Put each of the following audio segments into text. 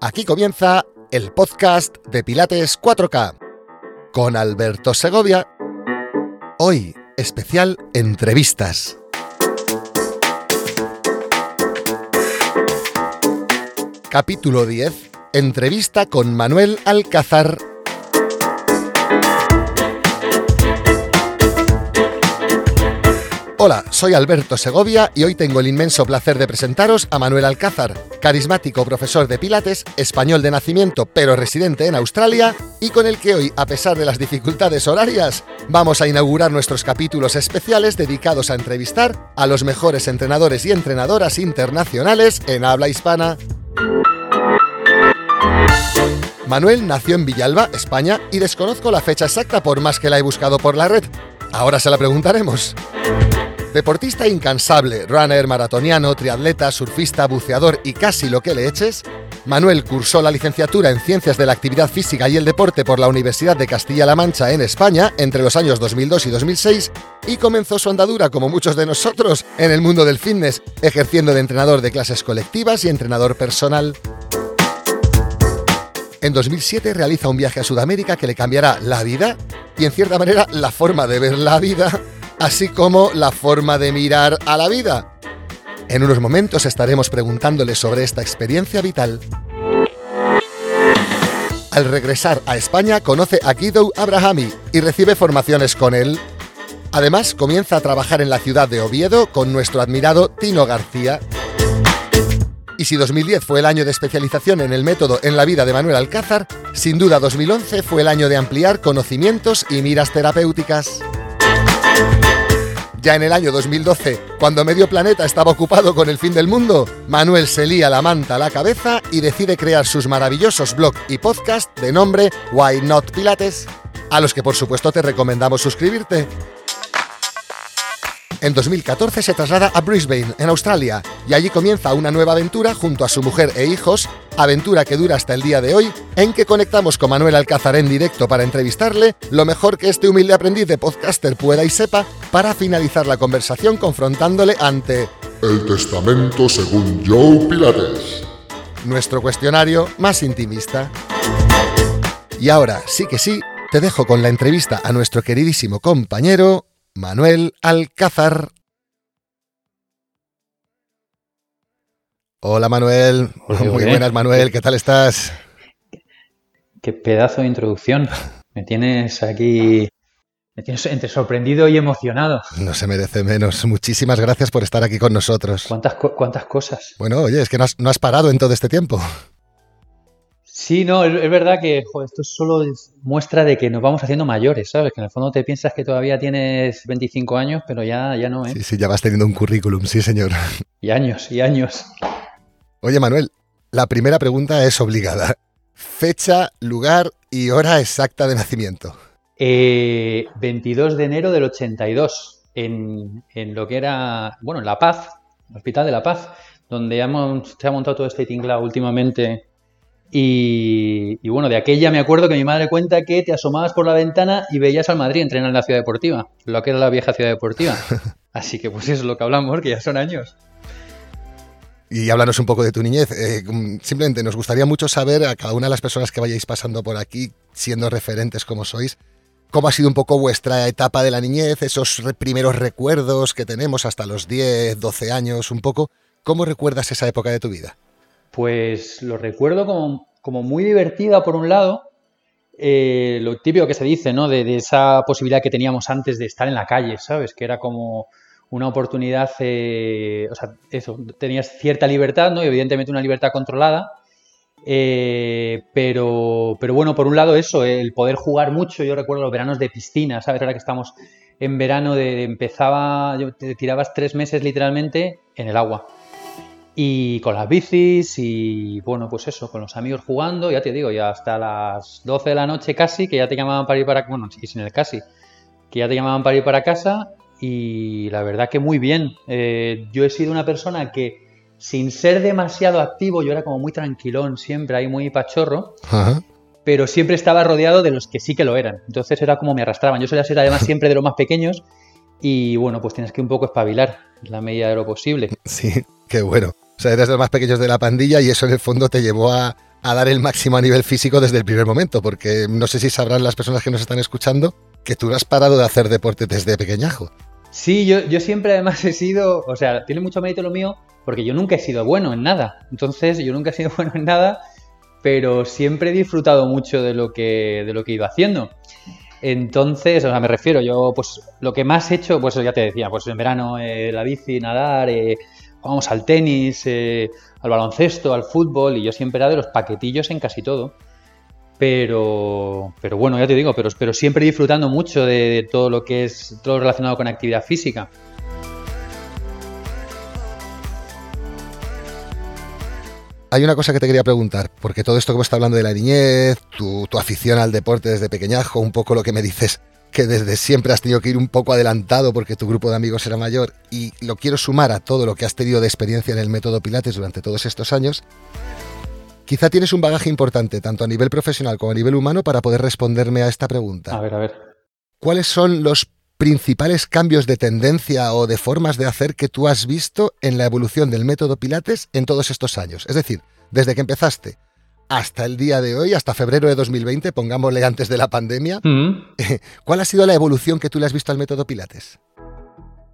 Aquí comienza el podcast de Pilates 4K con Alberto Segovia. Hoy, especial entrevistas. Capítulo 10. Entrevista con Manuel Alcázar Hola, soy Alberto Segovia y hoy tengo el inmenso placer de presentaros a Manuel Alcázar, carismático profesor de Pilates, español de nacimiento pero residente en Australia y con el que hoy, a pesar de las dificultades horarias, vamos a inaugurar nuestros capítulos especiales dedicados a entrevistar a los mejores entrenadores y entrenadoras internacionales en habla hispana. Manuel nació en Villalba, España, y desconozco la fecha exacta por más que la he buscado por la red. Ahora se la preguntaremos. Deportista incansable, runner, maratoniano, triatleta, surfista, buceador y casi lo que le eches, Manuel cursó la licenciatura en Ciencias de la Actividad Física y el Deporte por la Universidad de Castilla-La Mancha en España entre los años 2002 y 2006 y comenzó su andadura, como muchos de nosotros, en el mundo del fitness, ejerciendo de entrenador de clases colectivas y entrenador personal. En 2007 realiza un viaje a Sudamérica que le cambiará la vida y en cierta manera la forma de ver la vida así como la forma de mirar a la vida. En unos momentos estaremos preguntándole sobre esta experiencia vital. Al regresar a España conoce a Guido Abrahami y recibe formaciones con él. Además, comienza a trabajar en la ciudad de Oviedo con nuestro admirado Tino García. Y si 2010 fue el año de especialización en el método en la vida de Manuel Alcázar, sin duda 2011 fue el año de ampliar conocimientos y miras terapéuticas. Ya en el año 2012, cuando medio planeta estaba ocupado con el fin del mundo, Manuel se lía la manta a la cabeza y decide crear sus maravillosos blog y podcast de nombre Why Not Pilates, a los que por supuesto te recomendamos suscribirte. En 2014 se traslada a Brisbane, en Australia, y allí comienza una nueva aventura junto a su mujer e hijos, aventura que dura hasta el día de hoy, en que conectamos con Manuel Alcázar en directo para entrevistarle, lo mejor que este humilde aprendiz de podcaster pueda y sepa, para finalizar la conversación confrontándole ante El Testamento según Joe Pilates. Nuestro cuestionario más intimista. Y ahora, sí que sí, te dejo con la entrevista a nuestro queridísimo compañero Manuel Alcázar. Hola Manuel, muy, buenas Manuel, ¿qué tal estás? Qué pedazo de introducción. Me tienes aquí, me tienes entre sorprendido y emocionado. No se merece menos. Muchísimas gracias por estar aquí con nosotros. ¿Cuántas, cuántas cosas? Bueno, oye, es que no has, no has parado en todo este tiempo. Sí, no, es, verdad que esto solo muestra de que nos vamos haciendo mayores, ¿sabes? Que en el fondo te piensas que todavía tienes 25 años, pero ya, ya no, ¿eh? Sí, sí, ya vas teniendo un currículum, sí, señor. Y años, y años. Oye, Manuel, la primera pregunta es obligada. Fecha, lugar y hora exacta de nacimiento. Eh, 22 de enero del 82, en, en, lo que era, bueno, en La Paz, el Hospital de La Paz, donde hemos, se ha montado todo este tinglado últimamente y, bueno, de aquella me acuerdo que mi madre cuenta que te asomabas por la ventana y veías al Madrid entrenar en la ciudad deportiva, lo que era la vieja ciudad deportiva. Así que pues eso es lo que hablamos, que ya son años. Y háblanos un poco de tu niñez. Eh, simplemente nos gustaría mucho saber a cada una de las personas que vayáis pasando por aquí, siendo referentes como sois, cómo ha sido un poco vuestra etapa de la niñez, esos primeros recuerdos que tenemos hasta los 10, 12 años, un poco. ¿Cómo recuerdas esa época de tu vida? Pues lo recuerdo como, muy divertida por un lado, eh, lo típico que se dice, ¿no? De, esa posibilidad que teníamos antes de estar en la calle, ¿sabes? Que era como una oportunidad, eh, o sea, eso, tenías cierta libertad, ¿no? Y evidentemente una libertad controlada, eh, pero, bueno, por un lado eso, el poder jugar mucho, yo recuerdo los veranos de piscina, ¿sabes? Ahora que estamos en verano, de, empezaba, te tirabas tres meses literalmente en el agua y con las bicis y bueno, pues eso, con los amigos jugando, ya te digo, ya hasta las 12 de la noche casi, que ya te llamaban para ir para, bueno, sí, sin el casi, que ya te llamaban para ir para casa y la verdad que muy bien. Eh, yo he sido una persona que sin ser demasiado activo, yo era como muy tranquilón siempre, ahí muy pachorro, pero siempre estaba rodeado de los que sí que lo eran. Entonces era como me arrastraban. Yo solía ser además siempre de los más pequeños y bueno, pues tienes que un poco espabilar en la medida de lo posible. Sí, qué bueno. Sea, de los más pequeños de la pandilla y eso en el fondo te llevó a, dar el máximo a nivel físico desde el primer momento, porque no sé si sabrán las personas que nos están escuchando que tú no has parado de hacer deporte desde pequeñajo. Sí, yo, yo siempre además he sido, o sea, tiene mucho mérito lo mío, porque yo nunca he sido bueno en nada. Entonces, yo nunca he sido bueno en nada, pero siempre he disfrutado mucho de lo que, de lo que iba haciendo. Entonces, o sea, me refiero, yo, pues, lo que más he hecho, pues ya te decía, pues en verano eh, la bici, nadar, eh, vamos al tenis, eh, al baloncesto, al fútbol, y yo siempre era de los paquetillos en casi todo. Pero, pero bueno, ya te digo, pero, pero siempre disfrutando mucho de, todo lo que es todo relacionado con actividad física. Hay una cosa que te quería preguntar, porque todo esto que me está hablando de la niñez, tu, tu, afición al deporte desde pequeñajo, un poco lo que me dices, que desde siempre has tenido que ir un poco adelantado porque tu grupo de amigos era mayor, y lo quiero sumar a todo lo que has tenido de experiencia en el método Pilates durante todos estos años, Quizá tienes un bagaje importante, tanto a nivel profesional como a nivel humano, para poder responderme a esta pregunta. A ver, a ver. ¿Cuáles son los principales cambios de tendencia o de formas de hacer que tú has visto en la evolución del método Pilates en todos estos años? Es decir, desde que empezaste hasta el día de hoy, hasta febrero de 2020, pongámosle antes de la pandemia, mm. ¿cuál ha sido la evolución que tú le has visto al método Pilates?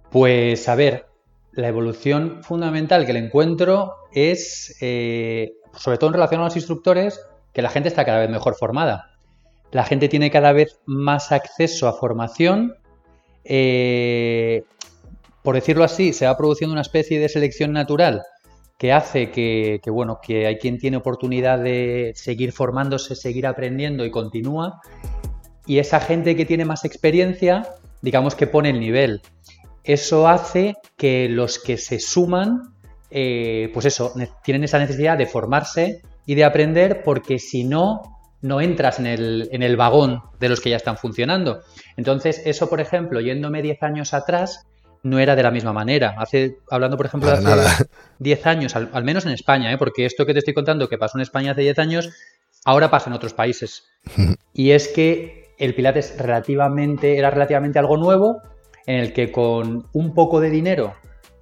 Pues a ver, la evolución fundamental que le encuentro es eh, sobre todo en relación a los instructores, que la gente está cada vez mejor formada. La gente tiene cada vez más acceso a formación. Eh, por decirlo así, se va produciendo una especie de selección natural que hace que, bueno, que hay quien tiene oportunidad de seguir formándose, seguir aprendiendo y continúa. Y esa gente que tiene más experiencia, digamos que pone el nivel. Eso hace que los que se suman eh, pues eso, tienen esa necesidad de formarse y de aprender porque si no, no entras en el, en el vagón de los que ya están funcionando. Entonces, eso, por ejemplo, yéndome 10 años atrás, no era de la misma manera. Hace, hablando, por ejemplo, de hace 10 años, al, menos en España, ¿eh? porque esto que te estoy contando que pasó en España hace 10 años, ahora pasa en otros países. y es que el Pilates relativamente, era relativamente algo nuevo, en el que con un poco de dinero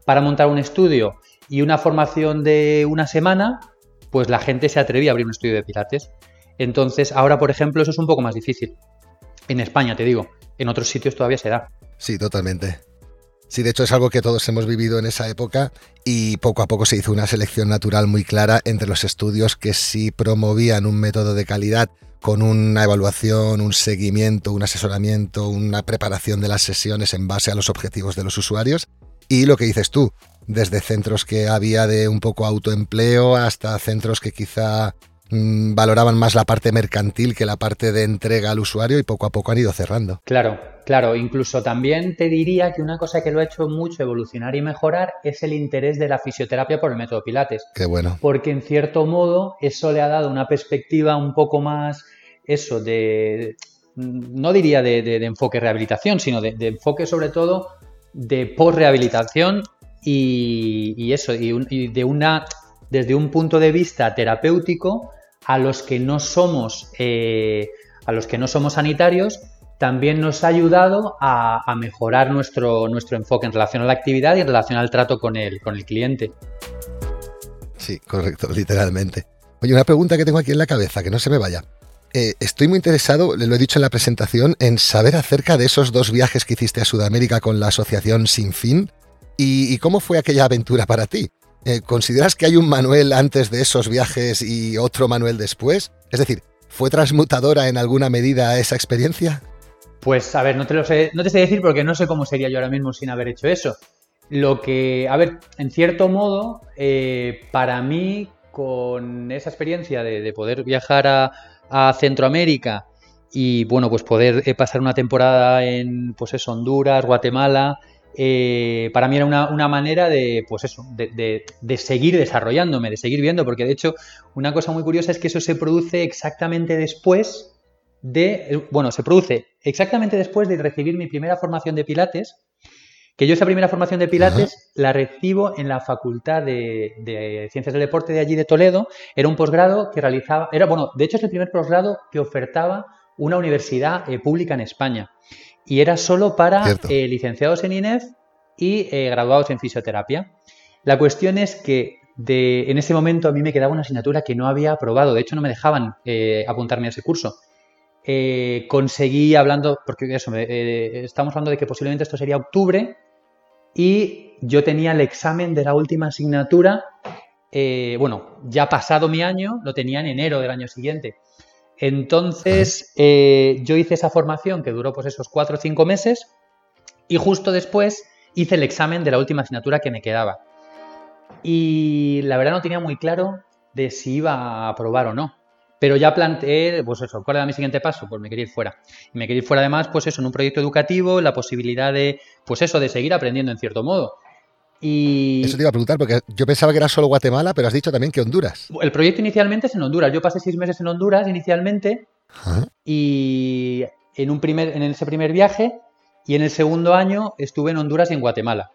para montar un estudio y una formación de una semana, pues la gente se atrevía a abrir un estudio de pilates. Entonces, ahora, por ejemplo, eso es un poco más difícil. En España, te digo, en otros sitios todavía se da. Sí, totalmente. Sí, de hecho es algo que todos hemos vivido en esa época y poco a poco se hizo una selección natural muy clara entre los estudios que sí promovían un método de calidad con una evaluación, un seguimiento, un asesoramiento, una preparación de las sesiones en base a los objetivos de los usuarios. Y lo que dices tú, desde centros que había de un poco autoempleo hasta centros que quizá valoraban más la parte mercantil que la parte de entrega al usuario y poco a poco han ido cerrando. Claro, claro, incluso también te diría que una cosa que lo ha hecho mucho evolucionar y mejorar es el interés de la fisioterapia por el método Pilates. Qué bueno. Porque en cierto modo eso le ha dado una perspectiva un poco más, eso, de, no diría de, enfoque rehabilitación, sino de, de enfoque sobre todo de post-rehabilitación y, eso, y, de una, desde un punto de vista terapéutico, a los que no somos, eh, a los que no somos sanitarios, también nos ha ayudado a, mejorar nuestro, nuestro enfoque en relación a la actividad y en relación al trato con el, con el cliente. Sí, correcto, literalmente. Oye, una pregunta que tengo aquí en la cabeza, que no se me vaya. Eh, estoy muy interesado, lo he dicho en la presentación, en saber acerca de esos dos viajes que hiciste a Sudamérica con la asociación Sin Fin y, cómo fue aquella aventura para ti. Eh, ¿Consideras que hay un Manuel antes de esos viajes y otro Manuel después? Es decir, ¿fue transmutadora en alguna medida esa experiencia? Pues a ver, no te lo sé, no te sé decir porque no sé cómo sería yo ahora mismo sin haber hecho eso. Lo que, a ver, en cierto modo, eh, para mí, con esa experiencia de poder viajar a, a Centroamérica y bueno, pues poder eh, pasar una temporada en pues eso, Honduras, Guatemala, eh, para mí era una, manera de, pues eso, de, de, seguir desarrollándome, de seguir viendo, porque de hecho una cosa muy curiosa es que eso se produce exactamente después de, bueno, se produce exactamente después de recibir mi primera formación de Pilates, que yo esa primera formación de Pilates la recibo en la Facultad de, Ciencias del Deporte de allí de Toledo. Era un posgrado que realizaba, era bueno, de hecho es el primer posgrado que ofertaba una universidad eh, pública en España. Y era solo para eh, licenciados en INEF y eh, graduados en fisioterapia. La cuestión es que de, en ese momento a mí me quedaba una asignatura que no había aprobado, de hecho no me dejaban eh, apuntarme a ese curso. conseguí hablando, porque eso, estamos hablando de que posiblemente esto sería octubre y yo tenía el examen de la última asignatura, bueno, ya pasado mi año, lo tenía en enero del año siguiente. Entonces, eh, yo hice esa formación que duró pues esos cuatro o cinco meses y justo después hice el examen de la última asignatura que me quedaba. Y la verdad no tenía muy claro de si iba a aprobar o no. Pero ya planteé, pues eso, ¿cuál era mi siguiente paso? Pues me quería ir fuera. Y me quería ir fuera además, pues eso, en un proyecto educativo, la posibilidad de, pues eso, de seguir aprendiendo en cierto modo. Y... Eso te iba a preguntar, porque yo pensaba que era solo Guatemala, pero has dicho también que Honduras. El proyecto inicialmente es en Honduras. Yo pasé seis meses en Honduras inicialmente y en, un primer, en ese primer viaje y en el segundo año estuve en Honduras y en Guatemala.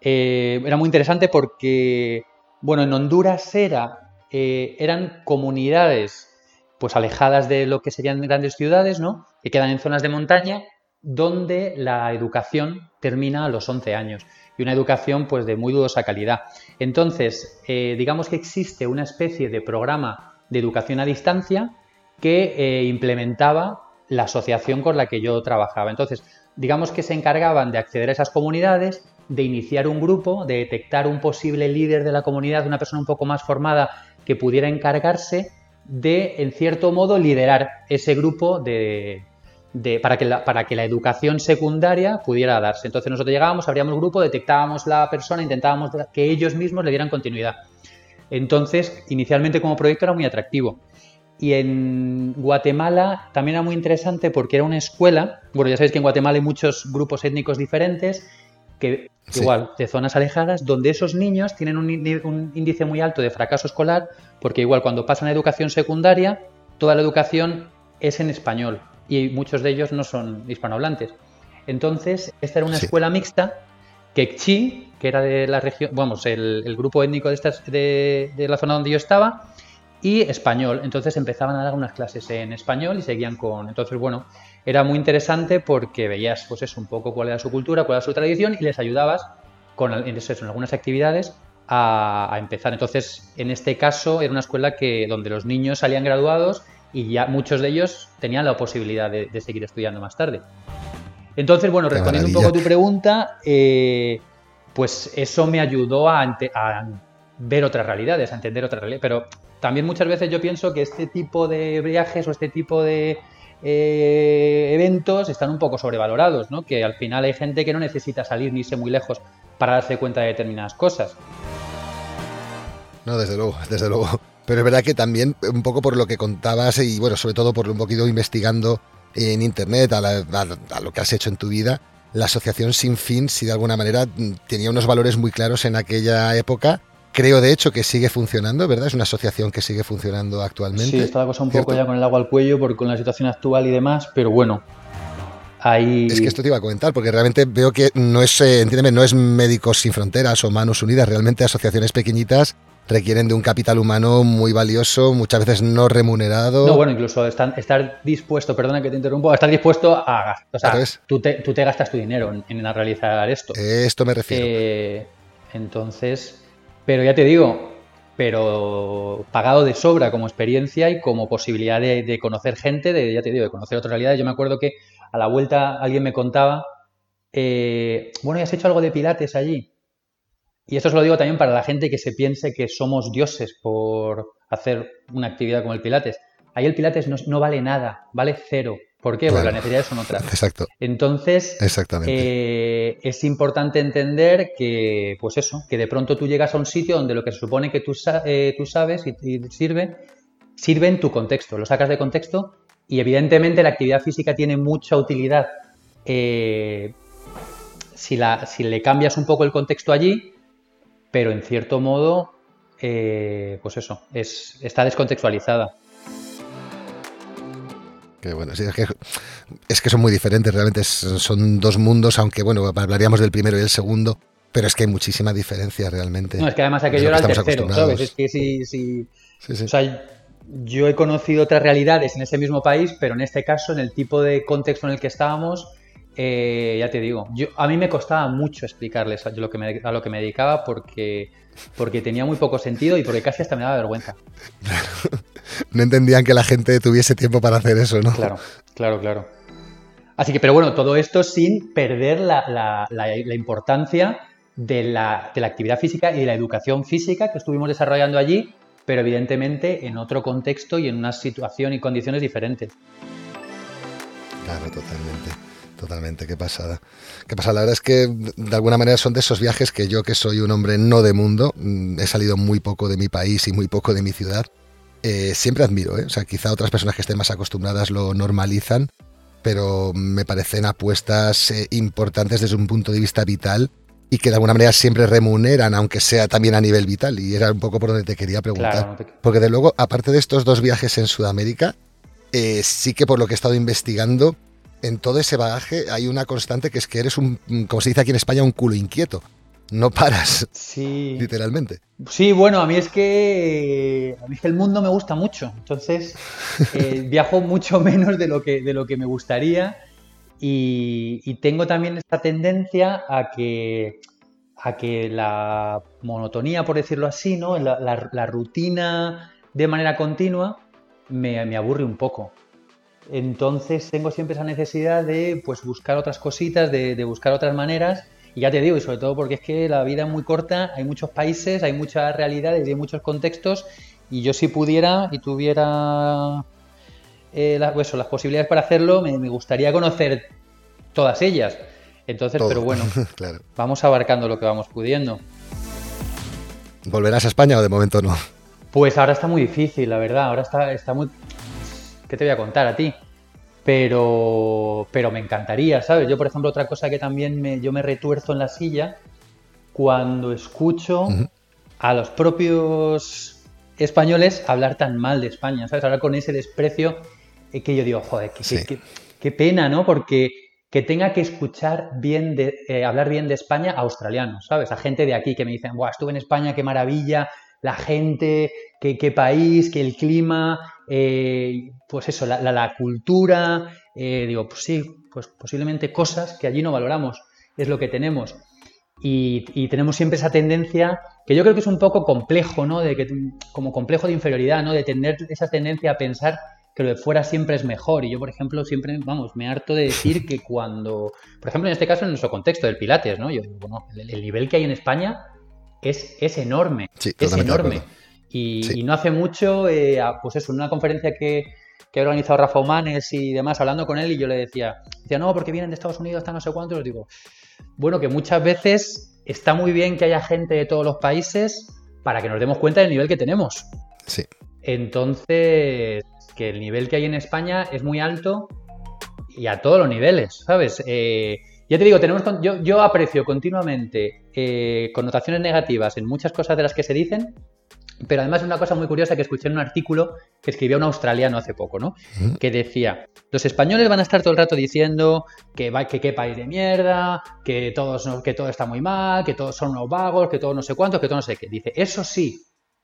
Eh, era muy interesante porque, bueno, en Honduras era, eh, eran comunidades pues alejadas de lo que serían grandes ciudades, ¿no? Que quedan en zonas de montaña donde la educación termina a los 11 años y una educación pues de muy dudosa calidad. Entonces, eh, digamos que existe una especie de programa de educación a distancia que eh, implementaba la asociación con la que yo trabajaba. Entonces, digamos que se encargaban de acceder a esas comunidades, de iniciar un grupo, de detectar un posible líder de la comunidad, una persona un poco más formada que pudiera encargarse de, en cierto modo, liderar ese grupo de, para, que la, para que la educación secundaria pudiera darse. Entonces nosotros llegábamos, abríamos el grupo, detectábamos la persona, intentábamos que ellos mismos le dieran continuidad. Entonces, inicialmente como proyecto era muy atractivo. Y en Guatemala también era muy interesante porque era una escuela, bueno, ya sabéis que en Guatemala hay muchos grupos étnicos diferentes, que igual, de zonas alejadas, donde esos niños tienen un, un índice muy alto de fracaso escolar, porque igual cuando pasan a educación secundaria, toda la educación es en español y muchos de ellos no son hispanohablantes. Entonces, esta era una escuela mixta que Chi, que era de la región, vamos, el, grupo étnico de, estas, de, la zona donde yo estaba, y español. Entonces empezaban a dar unas clases en español y seguían con. Entonces, bueno, era muy interesante porque veías, pues eso, un poco cuál era su cultura, cuál era su tradición y les ayudabas con en algunas actividades a, a, empezar. Entonces, en este caso, era una escuela que donde los niños salían graduados y ya muchos de ellos tenían la posibilidad de, seguir estudiando más tarde. Entonces, bueno, respondiendo un poco a tu pregunta, eh, pues eso me ayudó a, ver otras realidades, a entender otras realidades. Pero también muchas veces yo pienso que este tipo de viajes o este tipo de eh, eventos están un poco sobrevalorados, ¿no? Que al final hay gente que no necesita salir ni irse muy lejos para darse cuenta de determinadas cosas. No, desde luego, desde luego. Pero es verdad que también, un poco por lo que contabas y bueno, sobre todo por un poquito investigando en internet a, lo que has hecho en tu vida, la asociación Sin Fin, si de alguna manera mm, tenía unos valores muy claros en aquella época. Creo de hecho que sigue funcionando, ¿verdad? Es una asociación que sigue funcionando actualmente. Sí, está la cosa un poco ya con el agua al cuello porque con la situación actual y demás, pero bueno, Ahí... Es que esto te iba a comentar, porque realmente veo que no es, eh, entiéndeme, no es Médicos Sin Fronteras o Manos Unidas, realmente asociaciones pequeñitas requieren de un capital humano muy valioso, muchas veces no remunerado. No, bueno, incluso estar, dispuesto, perdona que te interrumpo, estar dispuesto a gastar. O sea, tú te, tú te, gastas tu dinero en, realizar esto. Esto me refiero. Eh, entonces, pero ya te digo, pero pagado de sobra como experiencia y como posibilidad de, conocer gente, de, ya te digo, de conocer otras realidades. Yo me acuerdo que a la vuelta alguien me contaba, eh, bueno, ¿y has hecho algo de pilates allí? Y esto os lo digo también para la gente que se piense que somos dioses por hacer una actividad como el Pilates. Ahí el Pilates no, vale nada, vale cero. ¿Por qué? Porque las necesidades son otras. Exacto. Entonces, eh, es importante entender que, pues eso, que de pronto tú llegas a un sitio donde lo que se supone que tú, eh, tú sabes y, sirve, sirve en tu contexto. Lo sacas de contexto y evidentemente la actividad física tiene mucha utilidad. Eh, si, la, si le cambias un poco el contexto allí, pero en cierto modo, eh, pues eso, es, está descontextualizada. Que bueno, es, que, es que son muy diferentes, realmente son dos mundos, aunque bueno, hablaríamos del primero y el segundo, pero es que hay muchísima diferencia realmente. No, es que además aquello era el tercero, ¿sabes? Es que si, si, O sea, yo he conocido otras realidades en ese mismo país, pero en este caso, en el tipo de contexto en el que estábamos, eh, ya te digo, yo, a mí me costaba mucho explicarles a lo que me, a lo que me dedicaba porque, porque tenía muy poco sentido y porque casi hasta me daba vergüenza. no entendían que la gente tuviese tiempo para hacer eso, ¿no? Claro, claro, claro. Así que, pero bueno, todo esto sin perder la, importancia de la, de la actividad física y de la educación física que estuvimos desarrollando allí, pero evidentemente en otro contexto y en una situación y condiciones diferentes. Claro, totalmente. Totalmente, qué pasada. Qué pasada. La verdad es que de alguna manera son de esos viajes que yo, que soy un hombre no de mundo, mm, he salido muy poco de mi país y muy poco de mi ciudad, eh, siempre admiro. ¿eh? O sea, quizá otras personas que estén más acostumbradas lo normalizan, pero me parecen apuestas eh, importantes desde un punto de vista vital y que de alguna manera siempre remuneran, aunque sea también a nivel vital. Y era un poco por donde te quería preguntar. Porque de luego, aparte de estos dos viajes en Sudamérica, sí que por lo que he estado investigando, en todo ese bagaje hay una constante que es que eres un, como se dice aquí en España, un culo inquieto. No paras. Sí. Literalmente. Sí, bueno, a mí es que a mí el mundo me gusta mucho. Entonces, eh, viajo mucho menos de lo que, de lo que me gustaría. Y, tengo también esta tendencia a que, a que la monotonía, por decirlo así, ¿no? la, rutina de manera continua, me, me aburre un poco. Entonces tengo siempre esa necesidad de pues, buscar otras cositas, de, buscar otras maneras. Y ya te digo, y sobre todo porque es que la vida es muy corta, hay muchos países, hay muchas realidades y hay muchos contextos. Y yo si pudiera y tuviera eh, pues las posibilidades para hacerlo, me, gustaría conocer todas ellas. Entonces, pero bueno, vamos abarcando lo que vamos pudiendo. ¿Volverás a España o de momento no? Pues ahora está muy difícil, la verdad. Ahora está, está muy, ¿qué te voy a contar a ti? Pero, pero me encantaría, ¿sabes? Yo, por ejemplo, otra cosa que también me, yo me retuerzo en la silla cuando escucho a los propios españoles hablar tan mal de España, ¿sabes? Hablar con ese desprecio eh, que yo digo, joder, qué, pena, ¿no? Porque que tenga que escuchar bien, de, eh, hablar bien de España a australianos, ¿sabes? A gente de aquí que me dicen, Buah, estuve en España, qué maravilla, la gente, qué, qué país, qué el clima, eh, pues eso, la, cultura, eh, digo, pues sí, pues posiblemente cosas que allí no valoramos, es lo que tenemos. Y, tenemos siempre esa tendencia, que yo creo que es un poco complejo, ¿no? De que, como complejo de inferioridad, ¿no? De tener esa tendencia a pensar que lo de fuera siempre es mejor. Y yo, por ejemplo, siempre, vamos, me harto de decir que cuando, por ejemplo, en este caso, en nuestro contexto del Pilates, ¿no? Yo digo, bueno, el, nivel que hay en España es, es enorme, es enorme. Y, no hace mucho, eh, pues eso, en una conferencia que, que ha organizado Rafa Humanes y demás, hablando con él, y yo le decía, decía, no, porque vienen de Estados Unidos, hasta no sé cuánto, y les digo, bueno, que muchas veces está muy bien que haya gente de todos los países para que nos demos cuenta del nivel que tenemos. Sí. Entonces, que el nivel que hay en España es muy alto y a todos los niveles, ¿sabes? Eh, ya te digo, tenemos, yo, yo aprecio continuamente eh, connotaciones negativas en muchas cosas de las que se dicen, pero además una cosa muy curiosa que escuché en un artículo que escribía un australiano hace poco, ¿no? Que decía, los españoles van a estar todo el rato diciendo que, va, que qué país de mierda, que, todos, que todo está muy mal, que todos son unos vagos, que todos no sé cuántos, que todo no sé qué. Dice, eso sí,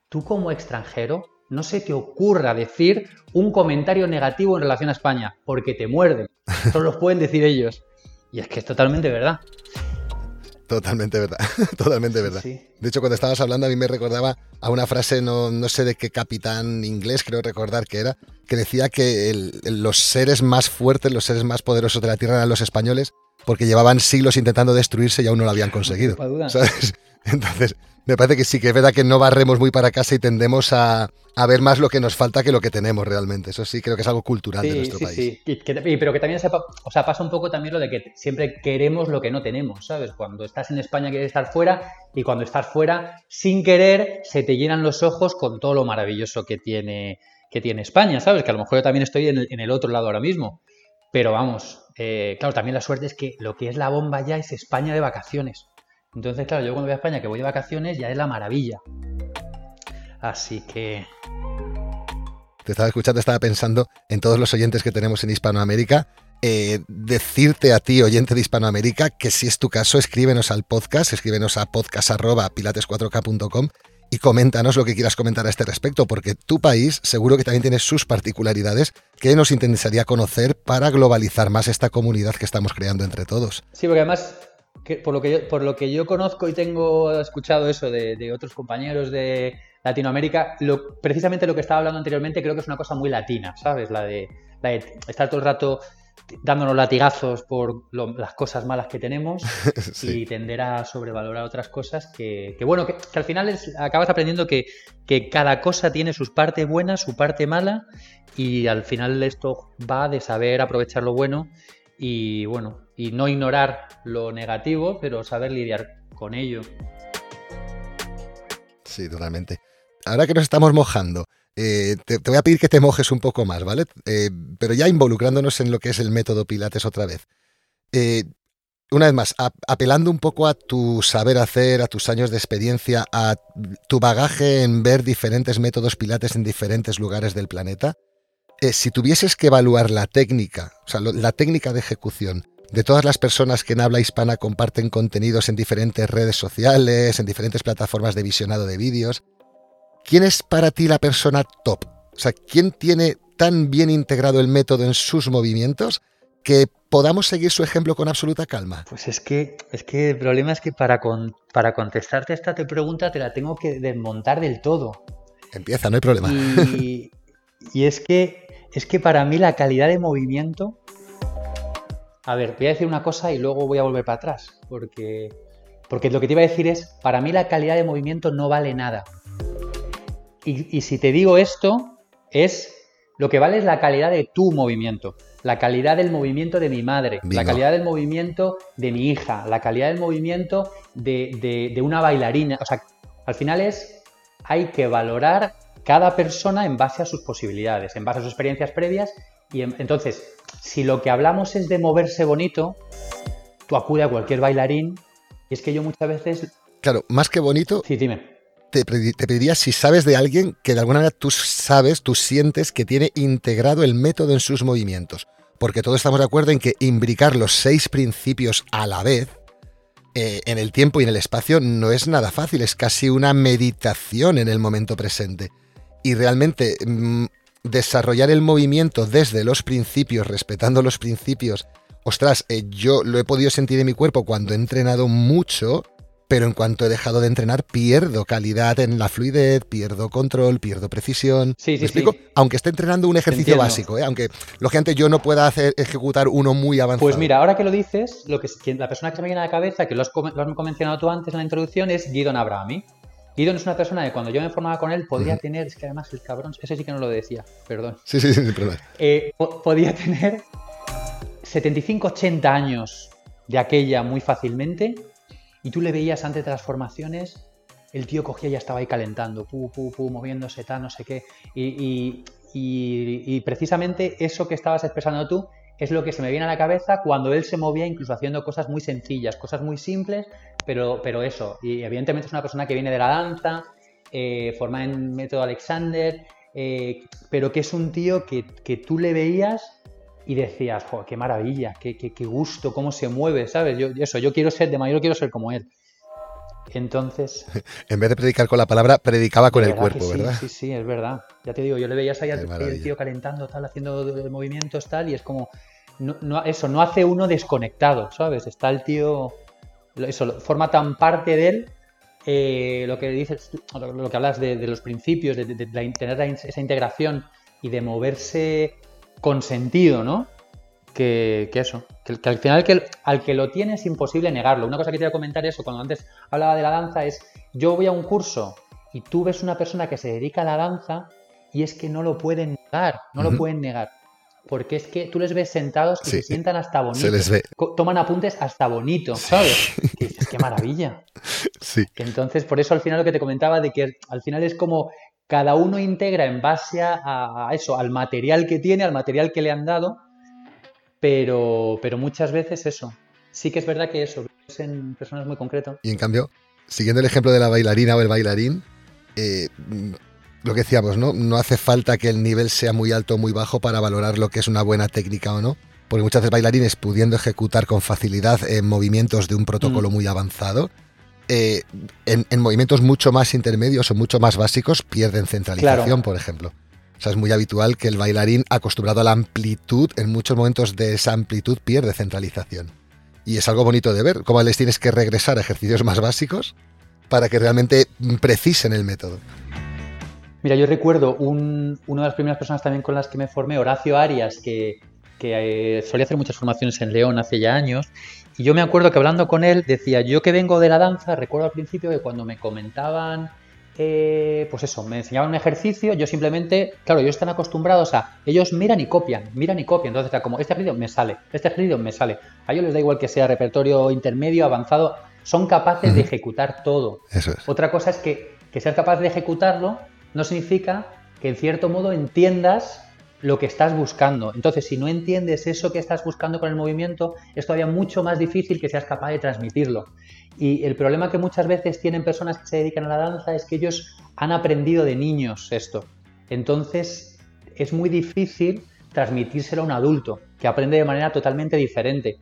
tú como extranjero no se te ocurra decir un comentario negativo en relación a España, porque te muerden. Solo los pueden decir ellos. Y es que es totalmente verdad. Totalmente verdad, totalmente verdad. De hecho, cuando estabas hablando a mí me recordaba a una frase, no, no sé de qué capitán inglés creo recordar que era, que decía que los seres más fuertes, los seres más poderosos de la Tierra eran los españoles porque llevaban siglos intentando destruirse y aún no lo habían conseguido. ¿sabes? Entonces, me parece que sí, que es verdad que no barremos muy para casa y tendemos a, ver más lo que nos falta que lo que tenemos realmente. Eso sí, creo que es algo cultural de nuestro país. Sí, y pero que también se, o sea, pasa un poco también lo de que siempre queremos lo que no tenemos, ¿sabes? Cuando estás en España quieres estar fuera y cuando estás fuera, sin querer, se te llenan los ojos con todo lo maravilloso que tiene, que tiene España, ¿sabes? Que a lo mejor yo también estoy en el, otro lado ahora mismo. Pero vamos, eh, claro, también la suerte es que lo que es la bomba ya es España de vacaciones. Entonces, claro, yo cuando voy a España, que voy de vacaciones, ya es la maravilla. Así que... Te estaba escuchando, estaba pensando en todos los oyentes que tenemos en Hispanoamérica. Eh, decirte a ti, oyente de Hispanoamérica, que si es tu caso, escríbenos al podcast, escríbenos a podcast.pilates4k.com y coméntanos lo que quieras comentar a este respecto, porque tu país seguro que también tiene sus particularidades que nos interesaría conocer para globalizar más esta comunidad que estamos creando entre todos. Sí, porque además, por, lo que yo, por lo que yo conozco y tengo escuchado eso de, otros compañeros de Latinoamérica, lo, precisamente lo que estaba hablando anteriormente creo que es una cosa muy latina, ¿sabes? La de, la de estar todo el rato dándonos latigazos por las cosas malas que tenemos y tender a sobrevalorar otras cosas que, bueno, que, al final acabas aprendiendo que, que, cada cosa tiene sus partes buenas, su parte mala y al final esto va de saber aprovechar lo bueno y bueno, y no ignorar lo negativo, pero saber lidiar con ello. Sí, totalmente. Ahora que nos estamos mojando, eh, te, voy a pedir que te mojes un poco más, ¿vale? Eh, pero ya involucrándonos en lo que es el método Pilates otra vez. Eh, una vez más, apelando un poco a tu saber hacer, a tus años de experiencia, a tu bagaje en ver diferentes métodos Pilates en diferentes lugares del planeta, si tuvieses que evaluar la técnica, o sea, la técnica de ejecución de todas las personas que en habla hispana comparten contenidos en diferentes redes sociales, en diferentes plataformas de visionado de vídeos, ¿quién es para ti la persona top? O sea, ¿quién tiene tan bien integrado el método en sus movimientos que podamos seguir su ejemplo con absoluta calma? Pues es que, es que el problema es que para, para contestarte esta pregunta te la tengo que desmontar del todo. Empieza, no hay problema. Y, y es, que, es que para mí la calidad de movimiento... A ver, voy a decir una cosa y luego voy a volver para atrás, porque, porque lo que te iba a decir es, para mí la calidad de movimiento no vale nada. Y, si te digo esto, es lo que vale es la calidad de tu movimiento, la calidad del movimiento de mi madre, la calidad del movimiento de mi hija, la calidad del movimiento de, una bailarina. O sea, al final es, hay que valorar cada persona en base a sus posibilidades, en base a sus experiencias previas. Y entonces, si lo que hablamos es de moverse bonito, tú acude a cualquier bailarín. Y es que yo muchas veces... Claro, más que bonito. Sí, dime te, pediría si sabes de alguien que de alguna manera tú sabes, tú sientes que tiene integrado el método en sus movimientos. Porque todos estamos de acuerdo en que imbricar los seis principios a la vez eh, en el tiempo y en el espacio no es nada fácil, es casi una meditación en el momento presente. Y realmente mm, desarrollar el movimiento desde los principios, respetando los principios, ostras, eh, yo lo he podido sentir en mi cuerpo cuando he entrenado mucho pero en cuanto he dejado de entrenar pierdo calidad en la fluidez, pierdo control, pierdo precisión. Sí, sí, explico? Aunque esté entrenando un ejercicio básico, ¿eh? aunque lógicamente yo no pueda hacer, ejecutar uno muy avanzado. Pues mira, ahora que lo dices, lo que, la persona que se me viene a la cabeza, que lo has, mencionado tú antes en la introducción, es Guidon Abrahami. Guidon es una persona que cuando yo me formaba con él podía tener, es que además el cabrón, ese sí que no lo decía, perdón. Sí, sí, sí, perdón. Eh, podía tener 75-80 años de aquella muy fácilmente y tú le veías antes de las formaciones, el tío cogía y ya estaba ahí calentando, pu, pu, pu, moviéndose, tal, no sé qué. Y, y, precisamente eso que estabas expresando tú es lo que se me viene a la cabeza cuando él se movía, incluso haciendo cosas muy sencillas, cosas muy simples, pero, pero eso. Y evidentemente es una persona que viene de la danza, eh, formada en método Alexander, eh, pero que es un tío que, que tú le veías y decías, qué maravilla, qué, qué, gusto, cómo se mueve, ¿sabes? Yo, eso, yo quiero ser de mayor, quiero ser como él. Entonces. en vez de predicar con la palabra, predicaba con el cuerpo, ¿verdad? Sí, sí, es verdad. Ya te digo, yo le veía ahí al tío calentando, tal, haciendo movimientos, tal, y es como. No, eso, no hace uno desconectado, ¿sabes? Está el tío. Eso, forma tan parte de él. Eh, lo que dices, lo, que hablas de, los principios, de, de tener esa integración y de moverse con sentido, ¿no? Que, eso, que, al final que, al que lo tiene es imposible negarlo. Una cosa que te voy a comentar eso, cuando antes hablaba de la danza, es yo voy a un curso y tú ves una persona que se dedica a la danza y es que no lo pueden negar, no lo pueden negar. Porque es que tú les ves sentados y se sientan hasta bonitos. Se les ve. Toman apuntes hasta bonitos, ¿sabes? Y dices, qué maravilla. Sí. Entonces, por eso al final lo que te comentaba de que al final es como cada uno integra en base a, eso, al material que tiene, al material que le han dado, pero, pero muchas veces eso. Sí que es verdad que eso, es en personas muy concretas. Y en cambio, siguiendo el ejemplo de la bailarina o el bailarín, eh, lo que decíamos, ¿no? No hace falta que el nivel sea muy alto o muy bajo para valorar lo que es una buena técnica o no. Porque muchas veces bailarines pudiendo ejecutar con facilidad en movimientos de un protocolo mm. muy avanzado, eh, en, movimientos mucho más intermedios o mucho más básicos pierden centralización, por ejemplo. O sea, es muy habitual que el bailarín acostumbrado a la amplitud, en muchos momentos de esa amplitud pierde centralización. Y es algo bonito de ver, cómo les tienes que regresar a ejercicios más básicos para que realmente precisen el método. Mira, yo recuerdo una de las primeras personas también con las que me formé, Horacio Arias, que, eh, solía hacer muchas formaciones en León hace ya años, y yo me acuerdo que hablando con él decía, yo que vengo de la danza, recuerdo al principio que cuando me comentaban, eh, pues eso, me enseñaban un ejercicio, yo simplemente, claro, ellos están acostumbrados a, ellos miran y copian, miran y copian, entonces era como, este ejercicio me sale, este ejercicio me sale. A ellos les da igual que sea repertorio intermedio, avanzado, son capaces de ejecutar todo. Eso es. Otra cosa es que, que seas capaz de ejecutarlo no significa que en cierto modo entiendas lo que estás buscando. Entonces, si no entiendes eso que estás buscando con el movimiento, es todavía mucho más difícil que seas capaz de transmitirlo. Y el problema que muchas veces tienen personas que se dedican a la danza es que ellos han aprendido de niños esto. Entonces, es muy difícil transmitírselo a un adulto que aprende de manera totalmente diferente.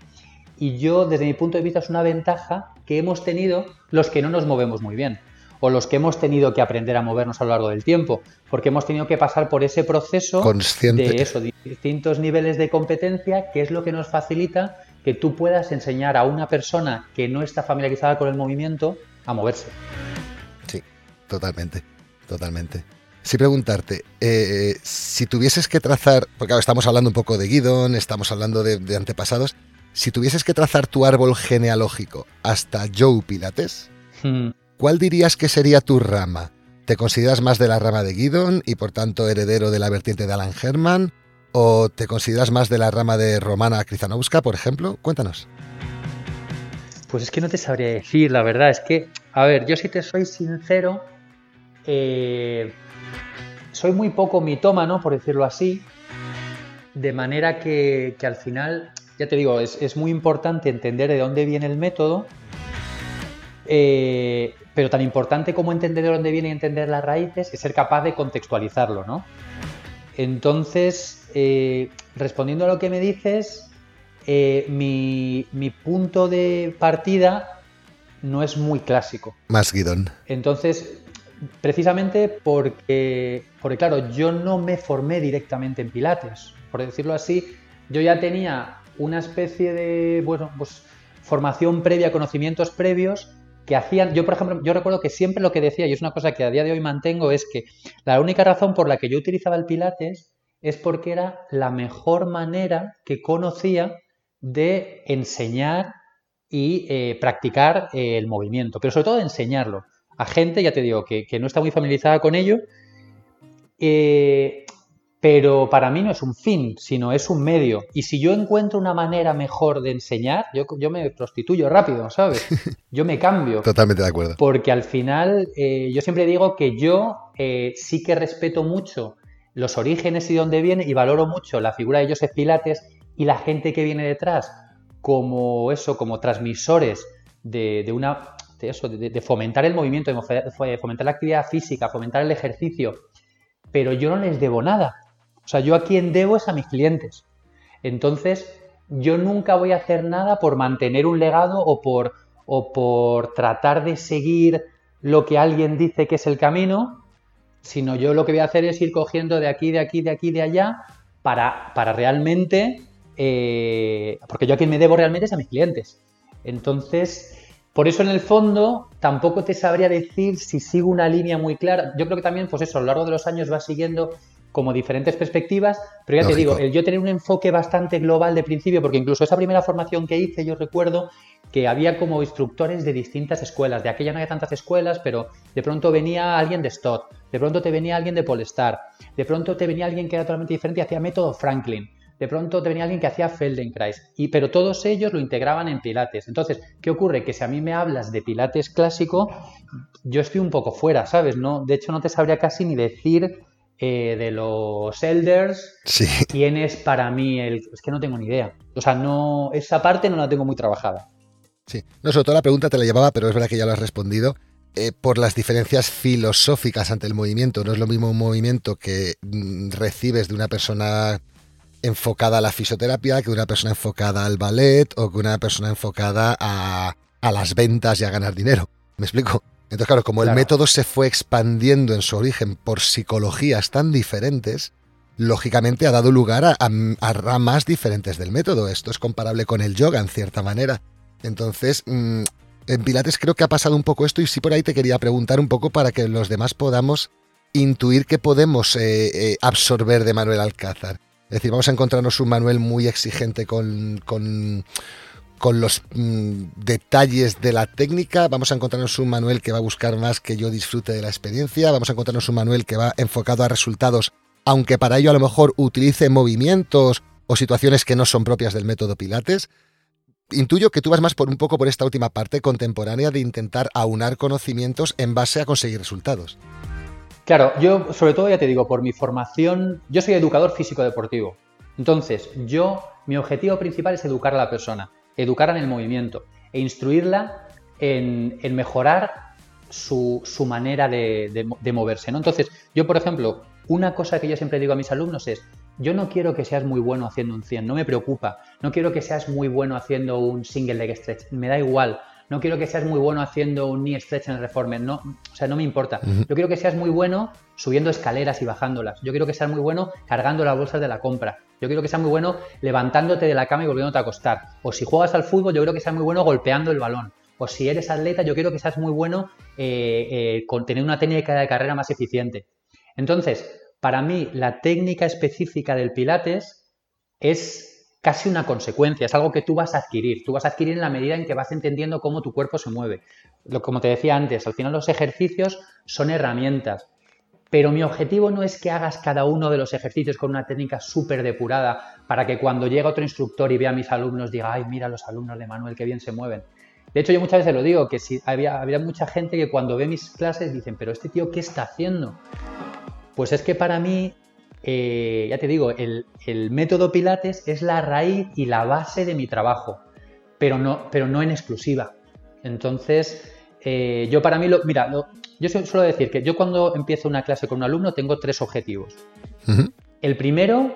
Y yo, desde mi punto de vista, es una ventaja que hemos tenido los que no nos movemos muy bien o los que hemos tenido que aprender a movernos a lo largo del tiempo, porque hemos tenido que pasar por ese proceso de eso, distintos niveles de competencia, que es lo que nos facilita que tú puedas enseñar a una persona que no está familiarizada con el movimiento a moverse. Sí, totalmente, totalmente. Si preguntarte, eh, si tuvieses que trazar, porque ahora estamos hablando un poco de Guidon, estamos hablando de, antepasados, si tuvieses que trazar tu árbol genealógico hasta Joe Pilates, hmm. ¿Cuál dirías que sería tu rama? ¿Te consideras más de la rama de Guidon y por tanto heredero de la vertiente de Alan Herman? ¿O te consideras más de la rama de Romana Krizanowska, por ejemplo? Cuéntanos. Pues es que no te sabría decir, la verdad. Es que, a ver, yo si te soy sincero, eh, soy muy poco mitómano, por decirlo así, de manera que, al final, ya te digo, es, muy importante entender de dónde viene el método eh, pero tan importante como entender de dónde viene y entender las raíces es ser capaz de contextualizarlo, ¿no? Entonces, eh, respondiendo a lo que me dices, eh, mi, punto de partida no es muy clásico. Más guidón. Entonces, precisamente porque, porque, claro, yo no me formé directamente en Pilates, por decirlo así, yo ya tenía una especie de, bueno, pues formación previa, conocimientos previos, que hacían, yo por ejemplo, yo recuerdo que siempre lo que decía, y es una cosa que a día de hoy mantengo, es que la única razón por la que yo utilizaba el Pilates es porque era la mejor manera que conocía de enseñar y eh, practicar el movimiento, pero sobre todo de enseñarlo a gente, ya te digo, que, no está muy familiarizada con ello. Eh, pero para mí no es un fin, sino es un medio. Y si yo encuentro una manera mejor de enseñar, yo, yo me prostituyo rápido, ¿sabes? Yo me cambio. Totalmente de acuerdo. Porque al final eh, yo siempre digo que yo eh, sí que respeto mucho los orígenes y dónde viene y valoro mucho la figura de Joseph Pilates y la gente que viene detrás como eso, como transmisores de, una... De eso, de fomentar el movimiento, de fomentar la actividad física, fomentar el ejercicio, pero yo no les debo nada. Sea, yo a quien debo es a mis clientes. Entonces, yo nunca voy a hacer nada por mantener un legado o por, o por tratar de seguir lo que alguien dice que es el camino, sino yo lo que voy a hacer es ir cogiendo de aquí, de aquí, de aquí, de allá, para, para realmente, eh, porque yo a quien me debo realmente es a mis clientes. Entonces, por eso en el fondo tampoco te sabría decir si sigo una línea muy clara. Yo creo que también, pues eso, a lo largo de los años va siguiendo como diferentes perspectivas, pero ya te digo, el yo tener un enfoque bastante global de principio, porque incluso esa primera formación que hice, yo recuerdo que había como instructores de distintas escuelas, de aquella no había tantas escuelas, pero de pronto venía alguien de Stott, de pronto te venía alguien de Polestar, de pronto te venía alguien que era totalmente diferente y hacía método Franklin, de pronto te venía alguien que hacía Feldenkrais, y, pero todos ellos lo integraban en Pilates. Entonces, ¿qué ocurre? Que si a mí me hablas de Pilates clásico, yo estoy un poco fuera, ¿sabes? No, de hecho, no te sabría casi ni decir eh, de los elders, quién es para mí el... Es que no tengo ni idea. O sea, no esa parte no la tengo muy trabajada. Sí, no, sobre todo la pregunta te la llevaba, pero es verdad que ya lo has respondido. Eh, por las diferencias filosóficas ante el movimiento. No es lo mismo un movimiento que mm, recibes de una persona enfocada a la fisioterapia que una persona enfocada al ballet o que una persona enfocada a, a las ventas y a ganar dinero ¿Me explico? Entonces, claro, como el método se fue expandiendo en su origen por psicologías tan diferentes, lógicamente ha dado lugar a, ramas diferentes del método. Esto es comparable con el yoga en cierta manera. Entonces, mm, en Pilates creo que ha pasado un poco esto y sí por ahí te quería preguntar un poco para que los demás podamos intuir que podemos eh, eh, absorber de Manuel Alcázar. Es decir, vamos a encontrarnos un Manuel muy exigente con, con, los mm, detalles de la técnica, vamos a encontrarnos un Manuel que va a buscar más que yo disfrute de la experiencia, vamos a encontrarnos un Manuel que va enfocado a resultados, aunque para ello a lo mejor utilice movimientos o situaciones que no son propias del método Pilates. Intuyo que tú vas más por un poco por esta última parte contemporánea de intentar aunar conocimientos en base a conseguir resultados. Claro, yo sobre todo ya te digo, por mi formación, yo soy educador físico deportivo. Entonces, yo, mi objetivo principal es educar a la persona, educarla en el movimiento e instruirla en, mejorar su, manera de, moverse. ¿no? Entonces, yo, por ejemplo, una cosa que yo siempre digo a mis alumnos es, yo no quiero que seas muy bueno haciendo un 100, no me preocupa. No quiero que seas muy bueno haciendo un single leg stretch, me da igual no quiero que seas muy bueno haciendo un knee stretch en el reformer, no, o sea, no me importa. Yo quiero que seas muy bueno subiendo escaleras y bajándolas. Yo quiero que seas muy bueno cargando las bolsas de la compra. Yo quiero que seas muy bueno levantándote de la cama y volviéndote a acostar. O si juegas al fútbol, yo quiero que seas muy bueno golpeando el balón. O si eres atleta, yo quiero que seas muy bueno eh, eh, con tener una técnica de carrera más eficiente. Entonces, para mí, la técnica específica del Pilates es casi una consecuencia, es algo que tú vas a adquirir. Tú vas a adquirir en la medida en que vas entendiendo cómo tu cuerpo se mueve. Lo, como te decía antes, al final los ejercicios son herramientas. Pero mi objetivo no es que hagas cada uno de los ejercicios con una técnica súper depurada para que cuando llegue otro instructor y vea a mis alumnos diga, ay, mira los alumnos de Manuel, qué bien se mueven. De hecho, yo muchas veces lo digo, que si había, había mucha gente que cuando ve mis clases dicen, pero este tío, ¿qué está haciendo? Pues es que para mí eh, ya te digo, el, método Pilates es la raíz y la base de mi trabajo, pero no, pero no en exclusiva. Entonces, eh, yo para mí, lo, mira, yo suelo decir que yo cuando empiezo una clase con un alumno tengo tres objetivos. El primero,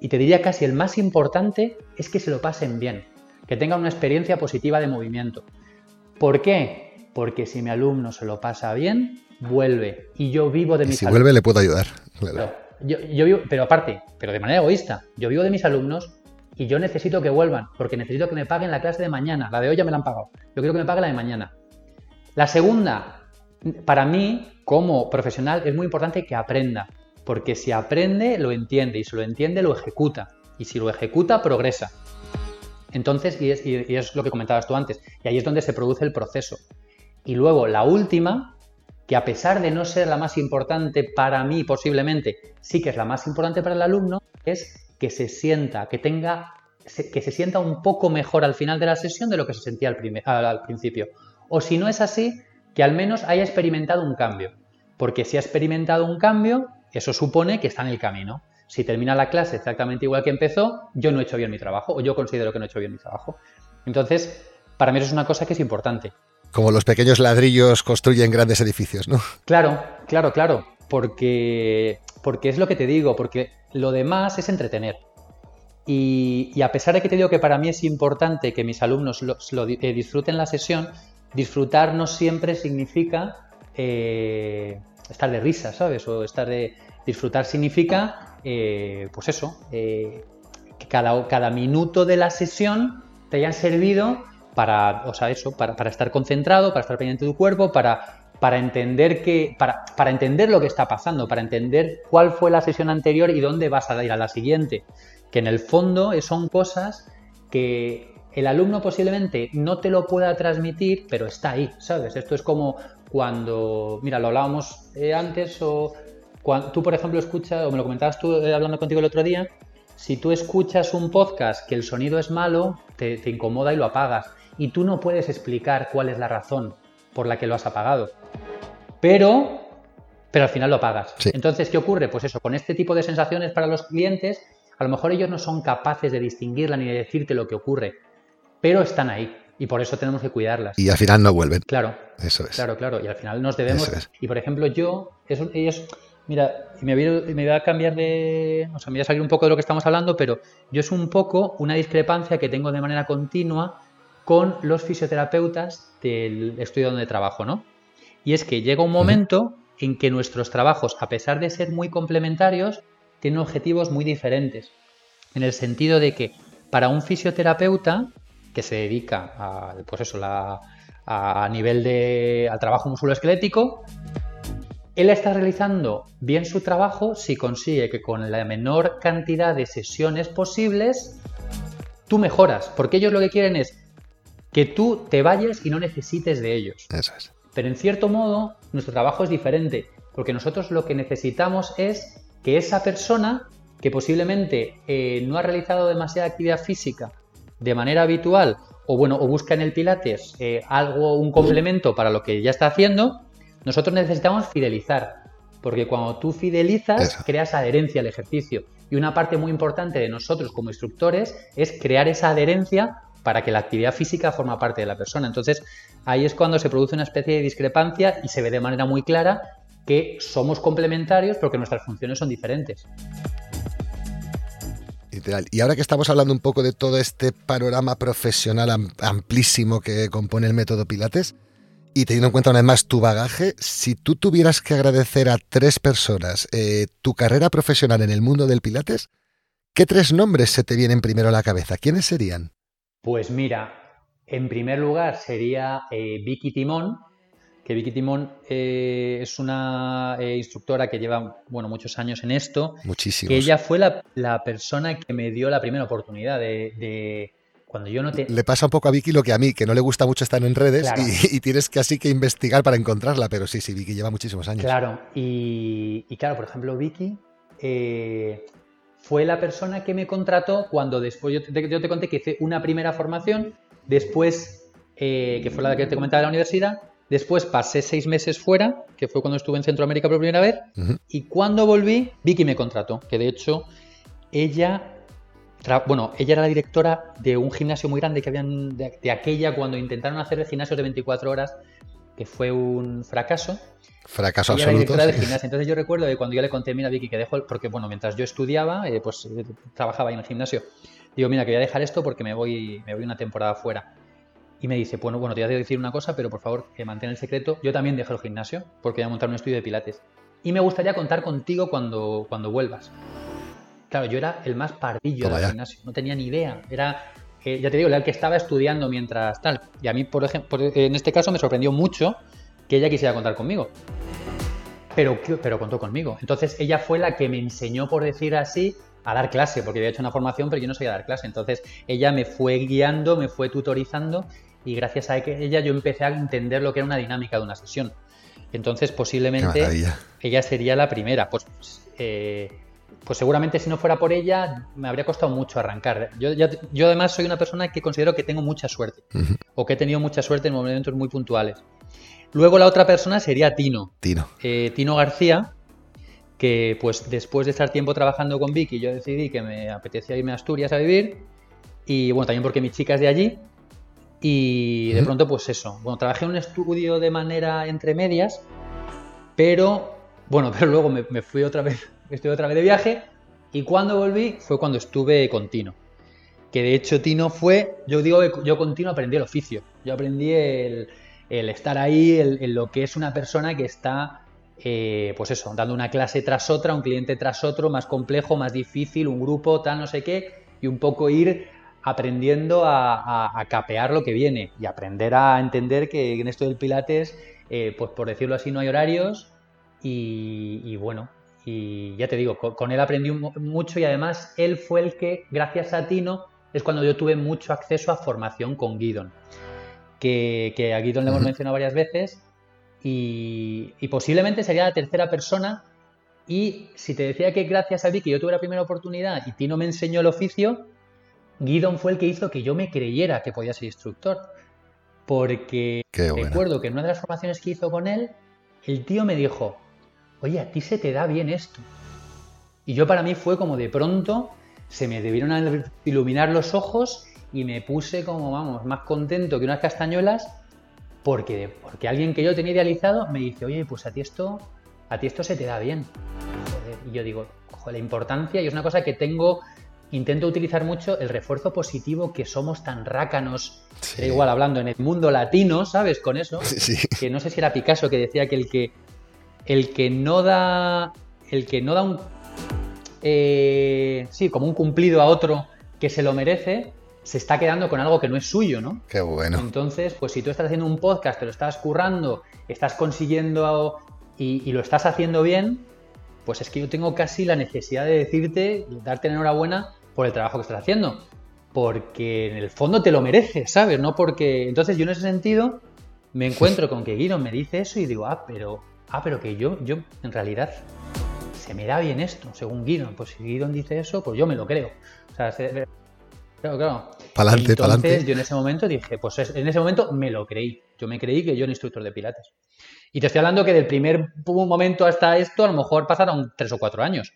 y te diría casi el más importante, es que se lo pasen bien, que tengan una experiencia positiva de movimiento. ¿Por qué? Porque si mi alumno se lo pasa bien, vuelve y yo vivo de mi Si vuelve, le puedo ayudar. Claro yo, vivo, pero aparte, pero de manera egoísta, yo vivo de mis alumnos y yo necesito que vuelvan, porque necesito que me paguen la clase de mañana. La de hoy ya me la han pagado. Yo quiero que me paguen la de mañana. La segunda, para mí, como profesional, es muy importante que aprenda, porque si aprende, lo entiende, y si lo entiende, lo ejecuta. Y si lo ejecuta, progresa. Entonces, y es, y es lo que comentabas tú antes, y ahí es donde se produce el proceso. Y luego, la última, que a pesar de no ser la más importante para mí posiblemente, sí que es la más importante para el alumno, es que se sienta, que tenga, que se sienta un poco mejor al final de la sesión de lo que se sentía al, al principio. O si no es así, que al menos haya experimentado un cambio. Porque si ha experimentado un cambio, eso supone que está en el camino. Si termina la clase exactamente igual que empezó, yo no he hecho bien mi trabajo o yo considero que no he hecho bien mi trabajo. Entonces, para mí eso es una cosa que es importante. Como los pequeños ladrillos construyen grandes edificios, ¿no? Claro, claro, claro. Porque, porque es lo que te digo, porque lo demás es entretener. Y, a pesar de que te digo que para mí es importante que mis alumnos eh, disfruten la sesión, disfrutar no siempre significa eh, estar de risa, ¿sabes? O estar de. Disfrutar significa, eh, pues eso, que cada, cada minuto de la sesión te hayan servido para, o sea, eso, para, estar concentrado, para estar pendiente de tu cuerpo, para, para entender que, para, para, entender lo que está pasando, para entender cuál fue la sesión anterior y dónde vas a ir a la siguiente. Que en el fondo son cosas que el alumno posiblemente no te lo pueda transmitir, pero está ahí, ¿sabes? Esto es como cuando, mira, lo hablábamos eh, antes o cuando tú, por ejemplo, escuchas, o me lo comentabas tú eh, hablando contigo el otro día, si tú escuchas un podcast que el sonido es malo, te incomoda y lo apagas y tú no puedes explicar cuál es la razón por la que lo has apagado. Pero, pero al final lo apagas. Entonces, ¿qué ocurre? Pues eso, con este tipo de sensaciones para los clientes, a lo mejor ellos no son capaces de distinguirla ni de decirte lo que ocurre, pero están ahí. Y por eso tenemos que cuidarlas. Y al final no vuelven. Claro. Eso es. Claro, claro. Y al final nos debemos. Y por ejemplo, yo, ellos, mira, me voy, me voy a cambiar de. O sea, me voy a salir un poco de lo que estamos hablando, pero yo es un poco una discrepancia que tengo de manera continua con los fisioterapeutas del estudio donde trabajo, ¿no? Y es que llega un momento en que nuestros trabajos, a pesar de ser muy complementarios, tienen objetivos muy diferentes. En el sentido de que para un fisioterapeuta que se dedica a, pues eso, a nivel de, al trabajo musculoesquelético, él está realizando bien su trabajo si consigue que con la menor cantidad de sesiones posibles tú mejoras, porque ellos lo que quieren es que tú te vayas y no necesites de ellos. Eso es. Pero en cierto modo, nuestro trabajo es diferente, porque nosotros lo que necesitamos es que esa persona que posiblemente eh, no ha realizado demasiada actividad física de manera habitual, o bueno, o busca en el Pilates eh, algo, un complemento para lo que ya está haciendo, nosotros necesitamos fidelizar, porque cuando tú fidelizas, creas adherencia al ejercicio. Y una parte muy importante de nosotros como instructores es crear esa adherencia para que la actividad física forma parte de la persona. Entonces, ahí es cuando se produce una especie de discrepancia y se ve de manera muy clara que somos complementarios porque nuestras funciones son diferentes. Y ahora que estamos hablando un poco de todo este panorama profesional amplísimo que compone el método Pilates, y teniendo en cuenta una tu bagaje, si tú tuvieras que agradecer a tres personas eh, tu carrera profesional en el mundo del Pilates, ¿qué tres nombres se te vienen primero a la cabeza? ¿Quiénes serían? Pues mira, en primer lugar sería eh, Vicky Timón, que Vicky Timón eh, es una instructora que lleva bueno, muchos años en esto. Muchísimos. Que ella fue la, persona que me dio la primera oportunidad de cuando yo no te... Le pasa un poco a Vicky lo que a mí, que no le gusta mucho estar en redes y, tienes que así que investigar para encontrarla, pero sí, sí, Vicky lleva muchísimos años. Claro, y, claro, por ejemplo, Vicky eh, fue la persona que me contrató cuando después, yo te, conté que hice una primera formación, después, eh, que fue la que te comentaba de la universidad, después pasé seis meses fuera, que fue cuando estuve en Centroamérica por primera vez, y cuando volví, Vicky me contrató, que de hecho ella bueno, ella era la directora de un gimnasio muy grande que habían de, aquella cuando intentaron hacer el gimnasio de 24 horas, que fue un fracaso. Fracaso absoluto. Era directora gimnasio. Entonces yo recuerdo que cuando yo le conté, mira Vicky, que dejo, porque bueno, mientras yo estudiaba, eh, pues eh, trabajaba ahí en el gimnasio, digo, mira, que voy a dejar esto porque me voy, me voy una temporada fuera. Y me dice, bueno, bueno, te voy a decir una cosa, pero por favor, que mantén el secreto. Yo también dejo el gimnasio porque voy a montar un estudio de pilates. Y me gustaría contar contigo cuando, cuando vuelvas. Claro, yo era el más pardillo del gimnasio, no tenía ni idea. Era, eh, ya te digo, el que estaba estudiando mientras tal. Y a mí, por ejemplo, en este caso me sorprendió mucho que ella quisiera contar conmigo. Pero, pero contó conmigo. Entonces ella fue la que me enseñó, por decir así, a dar clase, porque había hecho una formación, pero yo no sabía dar clase. Entonces ella me fue guiando, me fue tutorizando y gracias a ella yo empecé a entender lo que era una dinámica de una sesión. Entonces posiblemente ella sería la primera. Pues eh, pues seguramente si no fuera por ella me habría costado mucho arrancar. Yo, yo además soy una persona que considero que tengo mucha suerte o que he tenido mucha suerte en momentos muy puntuales. Luego la otra persona sería Tino. Tino. Eh, Tino García, que pues después de estar tiempo trabajando con Vicky yo decidí que me apetecía irme a Asturias a vivir y bueno, también porque mi chica es de allí y de pronto pues eso. Bueno, trabajé en un estudio de manera entre medias, pero bueno, pero luego me fui otra vez estuve otra vez de viaje y cuando volví fue cuando estuve con Tino. Que de hecho Tino fue, yo digo que yo con Tino aprendí el oficio, yo aprendí el, estar ahí, el, lo que es una persona que está, eh, pues eso, dando una clase tras otra, un cliente tras otro, más complejo, más difícil, un grupo, tal, no sé qué, y un poco ir aprendiendo a, capear lo que viene y aprender a entender que en esto del Pilates, eh, pues por decirlo así, no hay horarios y bueno, y ya te digo, con, él aprendí mucho y además él fue el que, gracias a Tino, es cuando yo tuve mucho acceso a formación con Guidon. Que, a Guidon le hemos mencionado varias veces y, posiblemente sería la tercera persona. Y si te decía que gracias a Vicky yo tuve la primera oportunidad y Tino me enseñó el oficio, Guidon fue el que hizo que yo me creyera que podía ser instructor. Porque recuerdo que en una de las formaciones que hizo con él, el tío me dijo, oye, a ti se te da bien esto. Y yo para mí fue como de pronto se me debieron iluminar los ojos y me puse como, vamos, más contento que unas castañuelas porque, porque alguien que yo tenía idealizado me dice, oye, pues a ti esto, a ti esto se te da bien. y yo digo, ojo, la importancia, y es una cosa que tengo intento utilizar mucho el refuerzo positivo que somos tan rácanos, igual hablando en el mundo latino, ¿sabes? Con eso, que no sé si era Picasso que decía que el que el que no da el que no da un eh, sí, como un cumplido a otro que se lo merece, se está quedando con algo que no es suyo, ¿no? Qué bueno. Entonces, pues si tú estás haciendo un podcast, te lo estás currando, estás consiguiendo y, y lo estás haciendo bien, pues es que yo tengo casi la necesidad de decirte, darte enhorabuena por el trabajo que estás haciendo. Porque en el fondo te lo mereces, ¿sabes? No porque. Entonces yo en ese sentido me encuentro con que Guido me dice eso y digo, ah, pero. Ah, pero que yo, yo, en realidad, se me da bien esto, según Guido. Pues si Guido dice eso, pues yo me lo creo. O sea, claro, claro. Pa'lante, Entonces yo en ese momento dije, pues en ese momento me lo creí. Yo me creí que yo era instructor de pilates. Y te estoy hablando que del primer momento hasta esto, a lo mejor pasaron tres o cuatro años.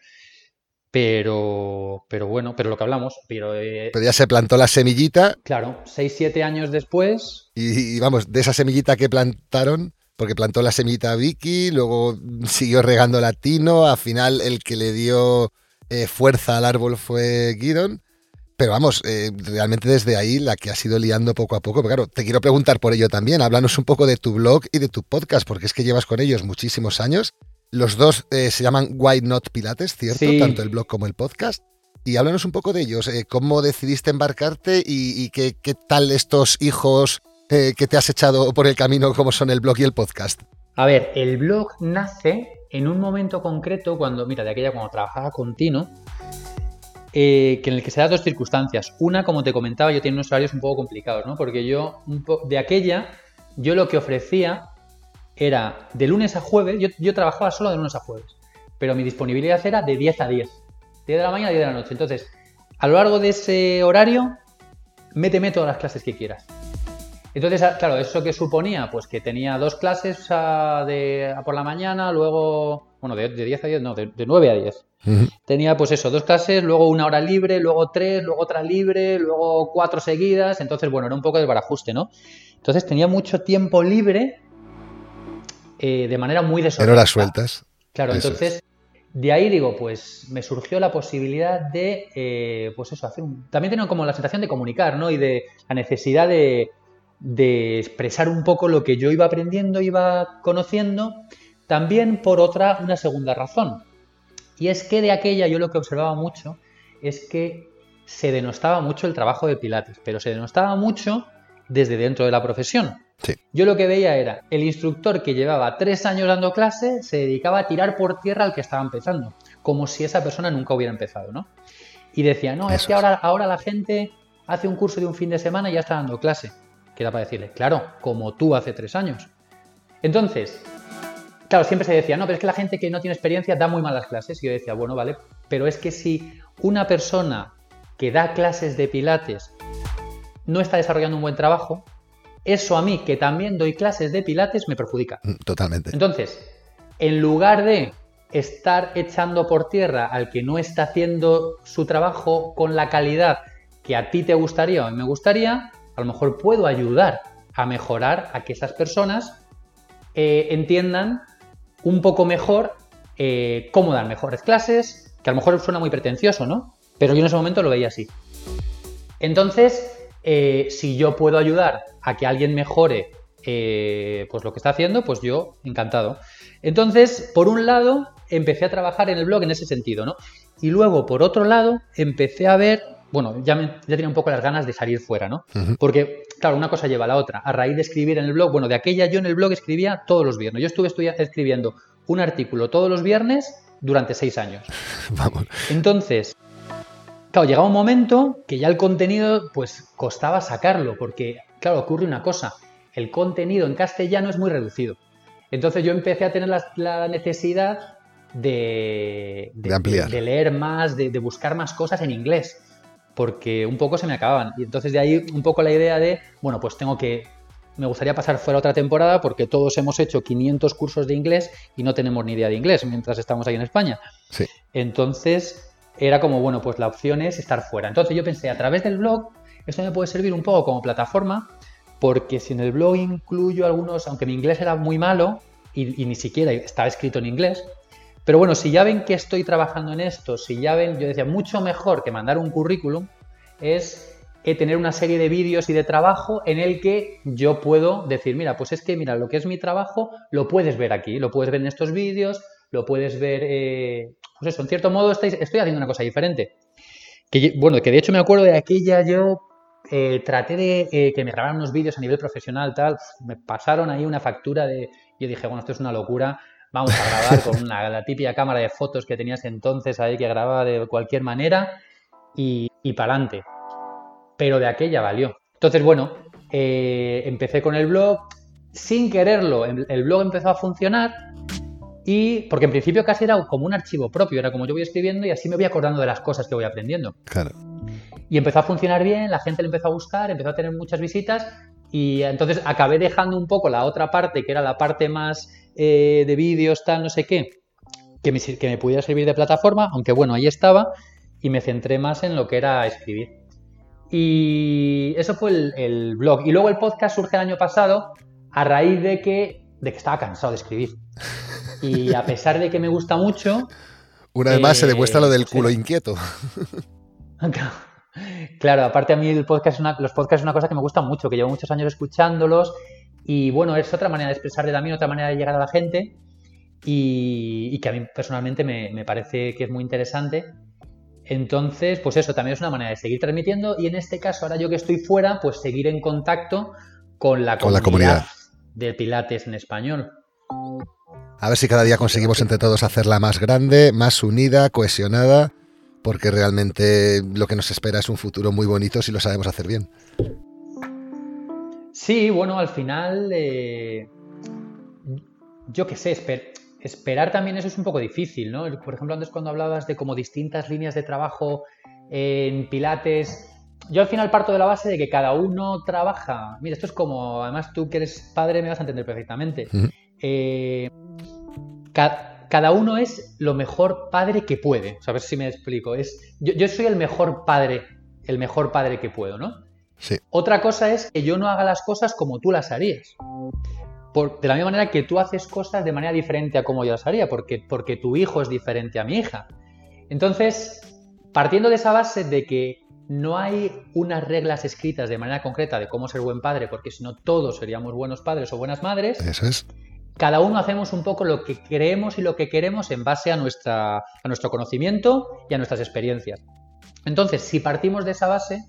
Pero, pero bueno, pero lo que hablamos. Pero, eh, pero ya se plantó la semillita. Claro, seis, siete años después. Y, vamos, de esa semillita que plantaron, porque plantó la semillita Vicky, luego siguió regando latino, al final el que le dio eh, fuerza al árbol fue Guidon. Pero vamos, eh, realmente desde ahí la que ha sido liando poco a poco. Pero claro, te quiero preguntar por ello también. Háblanos un poco de tu blog y de tu podcast, porque es que llevas con ellos muchísimos años. Los dos eh, se llaman Why Not Pilates, ¿cierto? Tanto el blog como el podcast. Y háblanos un poco de ellos. Eh, ¿Cómo decidiste embarcarte y, qué, tal estos hijos eh, que te has echado por el camino, como son el blog y el podcast? A ver, el blog nace en un momento concreto cuando, mira, de aquella cuando trabajaba con Tino, que en el que se dan dos circunstancias. Una, como te comentaba, yo tenía unos horarios un poco complicados, ¿no? Porque yo, de aquella, yo lo que ofrecía era de lunes a jueves, yo, trabajaba solo de lunes a jueves, pero mi disponibilidad era de 10 a 10, 10 de la mañana a 10 de la noche. Entonces, a lo largo de ese horario, méteme todas las clases que quieras. Entonces, claro, ¿eso que suponía? Pues que tenía dos clases de, por la mañana, luego, bueno, de, 10 a 10, no, de, 9 a 10. Tenía pues eso, dos clases, luego una hora libre, luego tres, luego otra libre, luego cuatro seguidas. Entonces, bueno, era un poco de barajuste, ¿no? Entonces tenía mucho tiempo libre eh, de manera muy desordenada. En horas sueltas. Claro, entonces de ahí digo, pues me surgió la posibilidad de, eh, pues eso, hacer un... También tengo como la sensación de comunicar, ¿no? Y de la necesidad de, de expresar un poco lo que yo iba aprendiendo, iba conociendo, también por otra, una segunda razón. Y es que de aquella yo lo que observaba mucho es que se denostaba mucho el trabajo de Pilates, pero se denostaba mucho desde dentro de la profesión. Yo lo que veía era el instructor que llevaba tres años dando clase se dedicaba a tirar por tierra al que estaba empezando, como si esa persona nunca hubiera empezado, ¿no? Y decía, no, es que ahora, ahora la gente hace un curso de un fin de semana y ya está dando clase. Que era para decirle, claro, como tú hace tres años. Entonces, claro, siempre se decía, no, pero es que la gente que no tiene experiencia da muy malas clases. Y yo decía, bueno, vale, pero es que si una persona que da clases de pilates no está desarrollando un buen trabajo, eso a mí, que también doy clases de pilates, me perjudica. Mm, totalmente. Entonces, en lugar de estar echando por tierra al que no está haciendo su trabajo con la calidad que a ti te gustaría o me gustaría, a lo mejor puedo ayudar a mejorar a que esas personas eh, entiendan un poco mejor eh, cómo dar mejores clases, que a lo mejor suena muy pretencioso, ¿no? Pero yo en ese momento lo veía así. Entonces, eh, si yo puedo ayudar a que alguien mejore pues lo que está haciendo, pues yo encantado. Entonces, por un lado, empecé a trabajar en el blog en ese sentido, ¿no? Y luego, por otro lado, empecé a ver, bueno, ya, ya tenía un poco las ganas de salir fuera, ¿no? Porque, claro, una cosa lleva a la otra. A raíz de escribir en el blog, bueno, de aquella yo en el blog escribía todos los viernes. Yo estuve escribiendo un artículo todos los viernes durante seis años. Vamos. Entonces, Claro, llegaba un momento que ya el contenido pues costaba sacarlo, porque claro, ocurre una cosa, el contenido en castellano es muy reducido. Entonces yo empecé a tener la, necesidad de, ampliar. de, leer más, de, buscar más cosas en inglés, porque un poco se me acababan. Y entonces de ahí un poco la idea de, bueno, pues tengo que, me gustaría pasar fuera otra temporada porque todos hemos hecho 500 cursos de inglés y no tenemos ni idea de inglés mientras estamos ahí en España. Sí. Entonces era como, bueno, pues la opción es estar fuera. Entonces yo pensé, a través del blog, esto me puede servir un poco como plataforma, porque si en el blog incluyo algunos, aunque mi inglés era muy malo y, ni siquiera estaba escrito en inglés, Pero bueno, si ya ven que estoy trabajando en esto, si ya ven, yo decía, mucho mejor que mandar un currículum es eh, tener una serie de vídeos y de trabajo en el que yo puedo decir, mira, pues es que, mira, lo que es mi trabajo lo puedes ver aquí, lo puedes ver en estos vídeos, lo puedes ver, eh, pues eso, en cierto modo estoy, haciendo una cosa diferente. Que, bueno, que de hecho me acuerdo de aquella yo eh, traté de que me grabaran unos vídeos a nivel profesional, tal, me pasaron ahí una factura de, yo dije, bueno, esto es una locura, vamos a grabar con una, la típica cámara de fotos que tenías entonces ahí que grababa de cualquier manera y, y para adelante pero de aquella valió. Entonces, bueno, eh, empecé con el blog, sin quererlo, el blog empezó a funcionar y porque en principio casi era como un archivo propio, era como yo voy escribiendo y así me voy acordando de las cosas que voy aprendiendo. Claro. Y empezó a funcionar bien, la gente le empezó a gustar, empezó a tener muchas visitas y entonces acabé dejando un poco la otra parte, que era la parte más eh, de vídeos, tal, no sé qué, que me, que me pudiera servir de plataforma, aunque bueno, ahí estaba, y me centré más en lo que era escribir. Y eso fue el, blog. Y luego el podcast surge el año pasado a raíz de que, de que estaba cansado de escribir. Y a pesar de que me gusta mucho... Una vez más se demuestra lo del pues culo inquieto. Claro, aparte a mí el podcast los podcasts es una cosa que me gusta mucho, que llevo muchos años escuchándolos y bueno, es otra manera de expresar también, otra manera de llegar a la gente y, que a mí personalmente me, parece que es muy interesante entonces, pues eso también es una manera de seguir transmitiendo y en este caso, ahora yo que estoy fuera, pues seguir en contacto con la, comunidad, la comunidad de Pilates en español. A ver si cada día conseguimos entre todos hacerla más grande, más unida, cohesionada, porque realmente lo que nos espera es un futuro muy bonito si lo sabemos hacer bien. Sí, bueno, al final, eh, yo qué sé, esperar también eso es un poco difícil, ¿no? Por ejemplo, antes cuando hablabas de como distintas líneas de trabajo en Pilates, yo al final parto de la base de que cada uno trabaja. Mira, esto es como, además tú que eres padre me vas a entender perfectamente. Eh, cada uno es lo mejor padre que puede. A ver si me explico. Es, yo, yo, soy el mejor padre, el mejor padre que puedo, ¿no? Sí. Otra cosa es que yo no haga las cosas como tú las harías de la misma manera que tú haces cosas de manera diferente a como yo las haría, porque, porque tu hijo es diferente a mi hija. Entonces, partiendo de esa base de que no hay unas reglas escritas de manera concreta de cómo ser buen padre, porque si no todos seríamos buenos padres o buenas madres. Eso es. Cada uno hacemos un poco lo que creemos y lo que queremos en base a, nuestra, a nuestro conocimiento y a nuestras experiencias. Entonces, si partimos de esa base,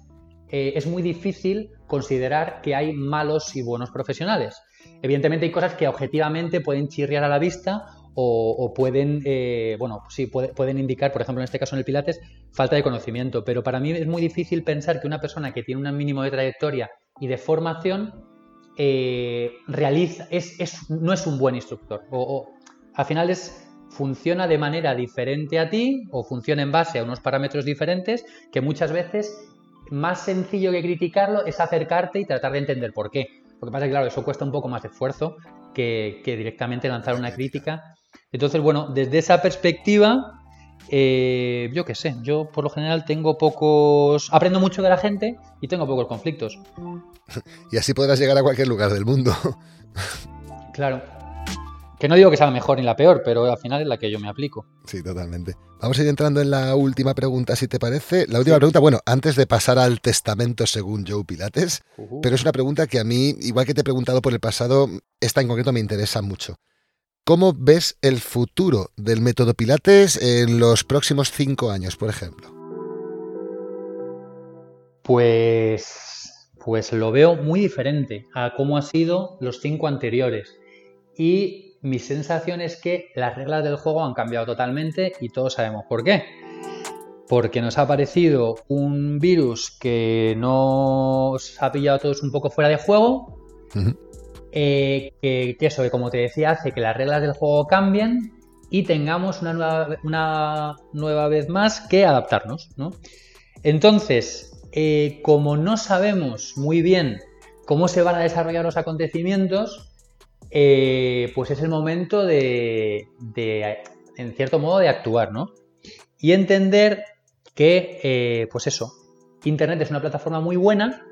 eh, es muy difícil considerar que hay malos y buenos profesionales. Evidentemente hay cosas que objetivamente pueden chirriar a la vista o, pueden, eh, bueno, sí, pueden indicar, por ejemplo, en este caso en el Pilates, falta de conocimiento. Pero para mí es muy difícil pensar que una persona que tiene un mínimo de trayectoria y de formación eh, realiza, es, no es un buen instructor. O, al final es, funciona de manera diferente a ti o funciona en base a unos parámetros diferentes que muchas veces más sencillo que criticarlo es acercarte y tratar de entender por qué. Lo que pasa es que, claro, eso cuesta un poco más de esfuerzo que, directamente lanzar una crítica. Entonces, bueno, desde esa perspectiva, eh, yo qué sé, yo por lo general tengo pocos. Aprendo mucho de la gente y tengo pocos conflictos. Y así podrás llegar a cualquier lugar del mundo. Claro. Que no digo que sea la mejor ni la peor, pero al final es la que yo me aplico. Sí, totalmente. Vamos a ir entrando en la última pregunta, si te parece. La última pregunta, bueno, antes de pasar al testamento según Joe Pilates, pero es una pregunta que a mí, igual que te he preguntado por el pasado, esta en concreto me interesa mucho. ¿Cómo ves el futuro del método Pilates en los próximos cinco años, por ejemplo? Pues, pues lo veo muy diferente a cómo ha sido los cinco anteriores. Y mi sensación es que las reglas del juego han cambiado totalmente y todos sabemos por qué. Porque nos ha aparecido un virus que nos ha pillado a todos un poco fuera de juego. Eh, que, eso, que como te decía, hace que las reglas del juego cambien y tengamos una nueva, una nueva vez más que adaptarnos. Entonces, eh, como no sabemos muy bien cómo se van a desarrollar los acontecimientos, eh, pues es el momento de, en cierto modo, de actuar, ¿no? Y entender que, eh, pues eso, Internet es una plataforma muy buena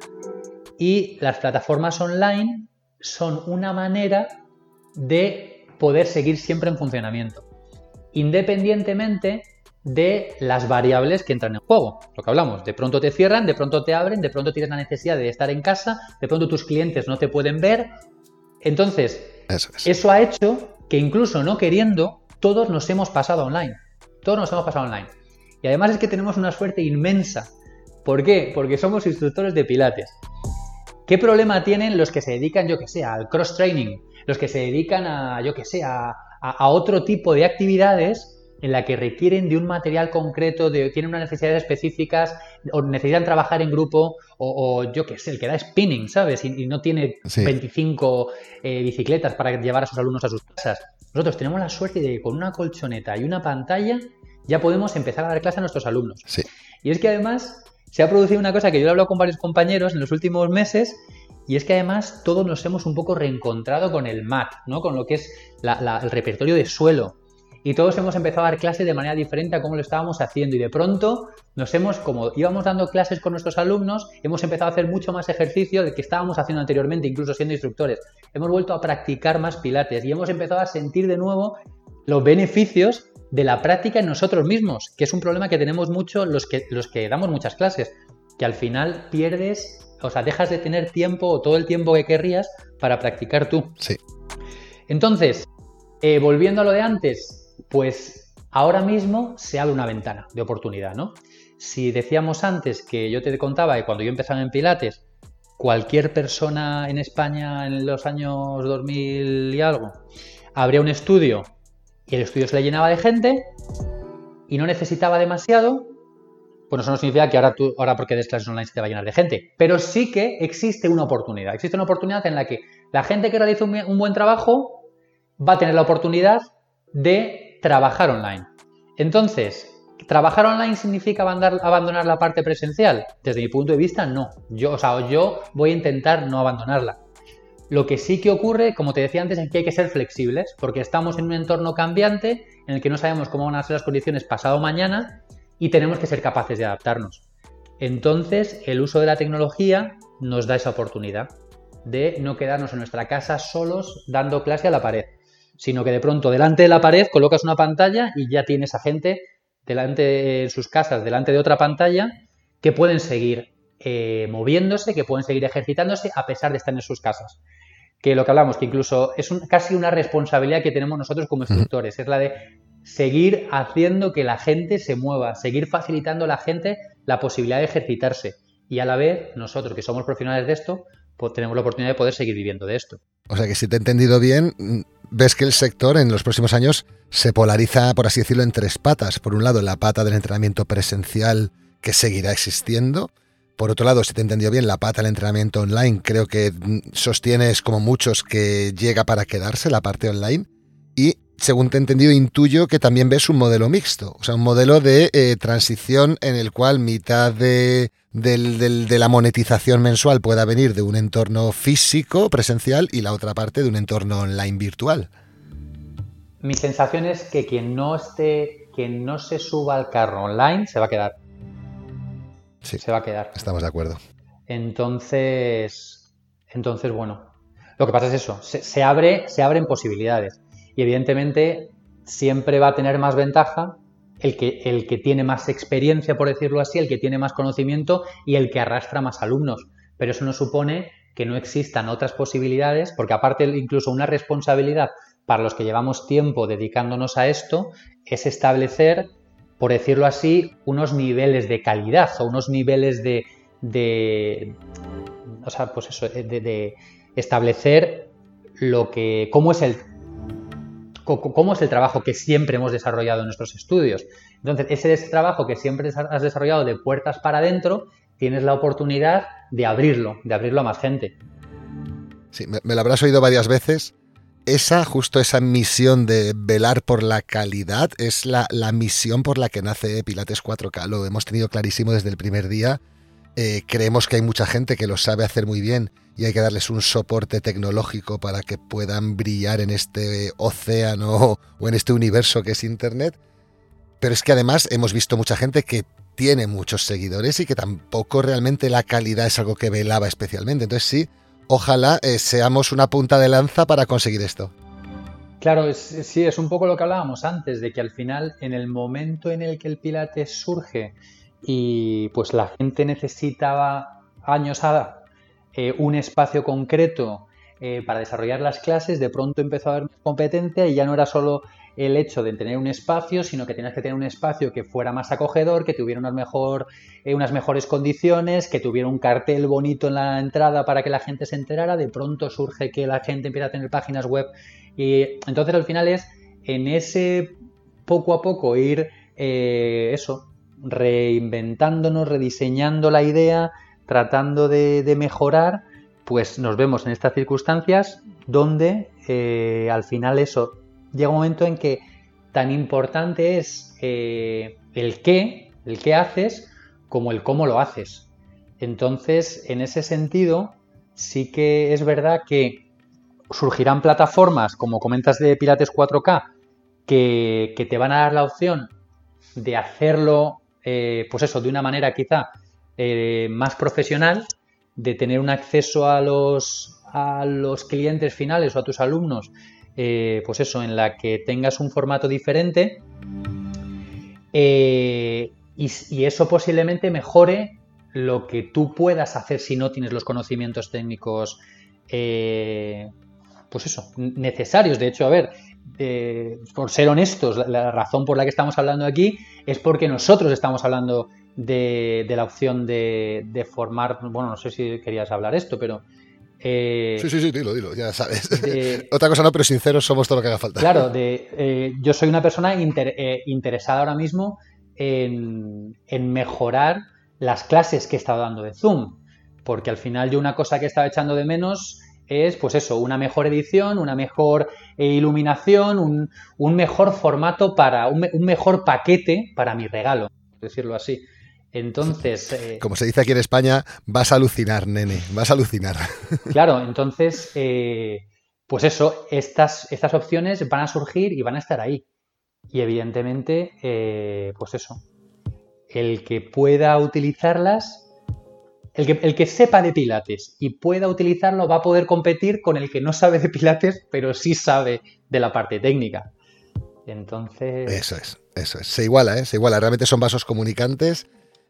y las plataformas online son una manera de poder seguir siempre en funcionamiento. independientemente de las variables que entran en juego. Lo que hablamos, de pronto te cierran, de pronto te abren, de pronto tienes la necesidad de estar en casa, de pronto tus clientes no te pueden ver. Entonces, eso, ha hecho que incluso no queriendo, todos nos hemos pasado online. Todos nos hemos pasado online. Y además es que tenemos una suerte inmensa. ¿Por qué? Porque somos instructores de pilates. ¿Qué problema tienen los que se dedican, yo que sé, al cross-training? Los que se dedican a, yo que sé, a, a otro tipo de actividades en la que requieren de un material concreto, de, tienen unas necesidades específicas, o necesitan trabajar en grupo, o, yo qué sé, el que da spinning, ¿sabes? Y, no tiene 25 eh, bicicletas para llevar a sus alumnos a sus casas. Nosotros tenemos la suerte de que con una colchoneta y una pantalla ya podemos empezar a dar clase a nuestros alumnos. Y es que además se ha producido una cosa que yo he hablado con varios compañeros en los últimos meses, y es que además todos nos hemos un poco reencontrado con el MAT, ¿no? Con lo que es el repertorio de suelo y todos hemos empezado a dar clases de manera diferente a cómo lo estábamos haciendo y de pronto nos hemos, como íbamos dando clases con nuestros alumnos, hemos empezado a hacer mucho más ejercicio de que estábamos haciendo anteriormente, incluso siendo instructores. Hemos vuelto a practicar más pilates y hemos empezado a sentir de nuevo los beneficios de la práctica en nosotros mismos, que es un problema que tenemos mucho los que, los que damos muchas clases, que al final pierdes, o sea, dejas de tener tiempo o todo el tiempo que querrías para practicar tú. Sí. Entonces, eh, volviendo a lo de antes, pues ahora mismo se abre una ventana de oportunidad, ¿no? Si decíamos antes que yo te contaba que cuando yo empezaba en Pilates, cualquier persona en España en los años 2000 y algo, abría un estudio y el estudio se le llenaba de gente y no necesitaba demasiado, pues eso no significa que ahora, tú, ahora porque des clases online se te va a llenar de gente, pero sí que existe una oportunidad. Existe una oportunidad en la que la gente que realiza un buen trabajo va a tener la oportunidad de trabajar online. Entonces, ¿trabajar online significa abandonar la parte presencial? Desde mi punto de vista, no. Yo, o sea, yo voy a intentar no abandonarla. Lo que sí que ocurre, como te decía antes, es que hay que ser flexibles, porque estamos en un entorno cambiante en el que no sabemos cómo van a ser las condiciones pasado mañana y tenemos que ser capaces de adaptarnos. Entonces, el uso de la tecnología nos da esa oportunidad de no quedarnos en nuestra casa solos dando clase a la pared sino que de pronto delante de la pared colocas una pantalla y ya tienes a gente delante en sus casas, delante de otra pantalla, que pueden seguir eh, moviéndose, que pueden seguir ejercitándose a pesar de estar en sus casas. Que lo que hablamos, que incluso es casi una responsabilidad que tenemos nosotros como instructores, es la de seguir haciendo que la gente se mueva, seguir facilitando a la gente la posibilidad de ejercitarse. Y a la vez, nosotros que somos profesionales de esto, pues tenemos la oportunidad de poder seguir viviendo de esto. O sea que si te he entendido bien, ves que el sector en los próximos años se polariza, por así decirlo, en tres patas. Por un lado, la pata del entrenamiento presencial que seguirá existiendo. Por otro lado, si te he entendido bien, la pata del entrenamiento online, creo que sostienes como muchos que llega para quedarse la parte online. Y según te he entendido, intuyo que también ves un modelo mixto, o sea, un modelo de eh, transición en el cual mitad de, de la monetización mensual pueda venir de un entorno físico, presencial, y la otra parte de un entorno online virtual. Mi sensación es que quien no esté, quien no se suba al carro online se va a quedar. Sí, se va a quedar. Estamos de acuerdo. Entonces, entonces bueno, lo que pasa es eso, se, abre, se abren posibilidades y evidentemente siempre va a tener más ventaja el que, el que tiene más experiencia, por decirlo así, el que tiene más conocimiento y el que arrastra más alumnos. Pero eso no supone que no existan otras posibilidades, porque aparte incluso una responsabilidad para los que llevamos tiempo dedicándonos a esto es establecer, por decirlo así, unos niveles de calidad o unos niveles de, de o sea, pues eso, de, de establecer lo que, cómo es el cómo es el trabajo que siempre hemos desarrollado en nuestros estudios. Entonces, ese trabajo que siempre has desarrollado de puertas para adentro, tienes la oportunidad de abrirlo, de abrirlo a más gente. Sí, me, lo habrás oído varias veces. Esa, justo esa misión de velar por la calidad, es la, la misión por la que nace Pilates 4K. Lo hemos tenido clarísimo desde el primer día eh, creemos que hay mucha gente que lo sabe hacer muy bien y hay que darles un soporte tecnológico para que puedan brillar en este océano o en este universo que es Internet. Pero es que además hemos visto mucha gente que tiene muchos seguidores y que tampoco realmente la calidad es algo que velaba especialmente. Entonces sí, ojalá eh, seamos una punta de lanza para conseguir esto. Claro, sí, es un poco lo que hablábamos antes, de que al final, en el momento en el que el Pilates surge y pues la gente necesitaba años a eh, un espacio concreto eh, para desarrollar las clases, de pronto empezó a haber competencia y ya no era solo el hecho de tener un espacio, sino que tenías que tener un espacio que fuera más acogedor, que tuviera unas, mejor, eh, unas mejores condiciones, que tuviera un cartel bonito en la entrada para que la gente se enterara. De pronto surge que la gente empieza a tener páginas web y entonces al final es en ese poco a poco ir eh, eso, reinventándonos, rediseñando la idea, tratando de, mejorar, pues nos vemos en estas circunstancias donde eh, al final eso llega un momento en que tan importante es eh, el qué, el qué haces, como el cómo lo haces. Entonces, en ese sentido, sí que es verdad que surgirán plataformas, como comentas de Pilates 4K, que, te van a dar la opción de hacerlo, eh, pues eso, de una manera quizá eh, más profesional, de tener un acceso a los, a los clientes finales o a tus alumnos, eh, pues eso, en la que tengas un formato diferente y, eso posiblemente mejore lo que tú puedas hacer si no tienes los conocimientos técnicos pues eso, necesarios. De hecho, a ver, eh, por ser honestos, la, razón por la que estamos hablando aquí es porque nosotros estamos hablando de, la opción de, formar, bueno, no sé si querías hablar esto, pero... Eh, sí, sí, sí, dilo, dilo, ya sabes. Otra cosa no, pero sinceros somos todo lo que haga falta. Claro, de, eh, yo soy una persona interesada ahora mismo en, en mejorar las clases que he estado dando de Zoom, porque al final yo una cosa que he estado echando de menos es, pues eso, una mejor edición, una mejor eh, iluminación, un, mejor formato para, un, mejor paquete para mi regalo, decirlo así. Entonces. Eh, Como se dice aquí en España, vas a alucinar, nene, vas a alucinar. Claro, entonces, eh, pues eso, estas, estas opciones van a surgir y van a estar ahí. Y evidentemente, pues eso, el que pueda utilizarlas el que, sepa de Pilates y pueda utilizarlo va a poder competir con el que no sabe de Pilates, pero sí sabe de la parte técnica. Entonces. Eso es, eso es. Se iguala, ¿eh? Se iguala. Realmente son vasos comunicantes.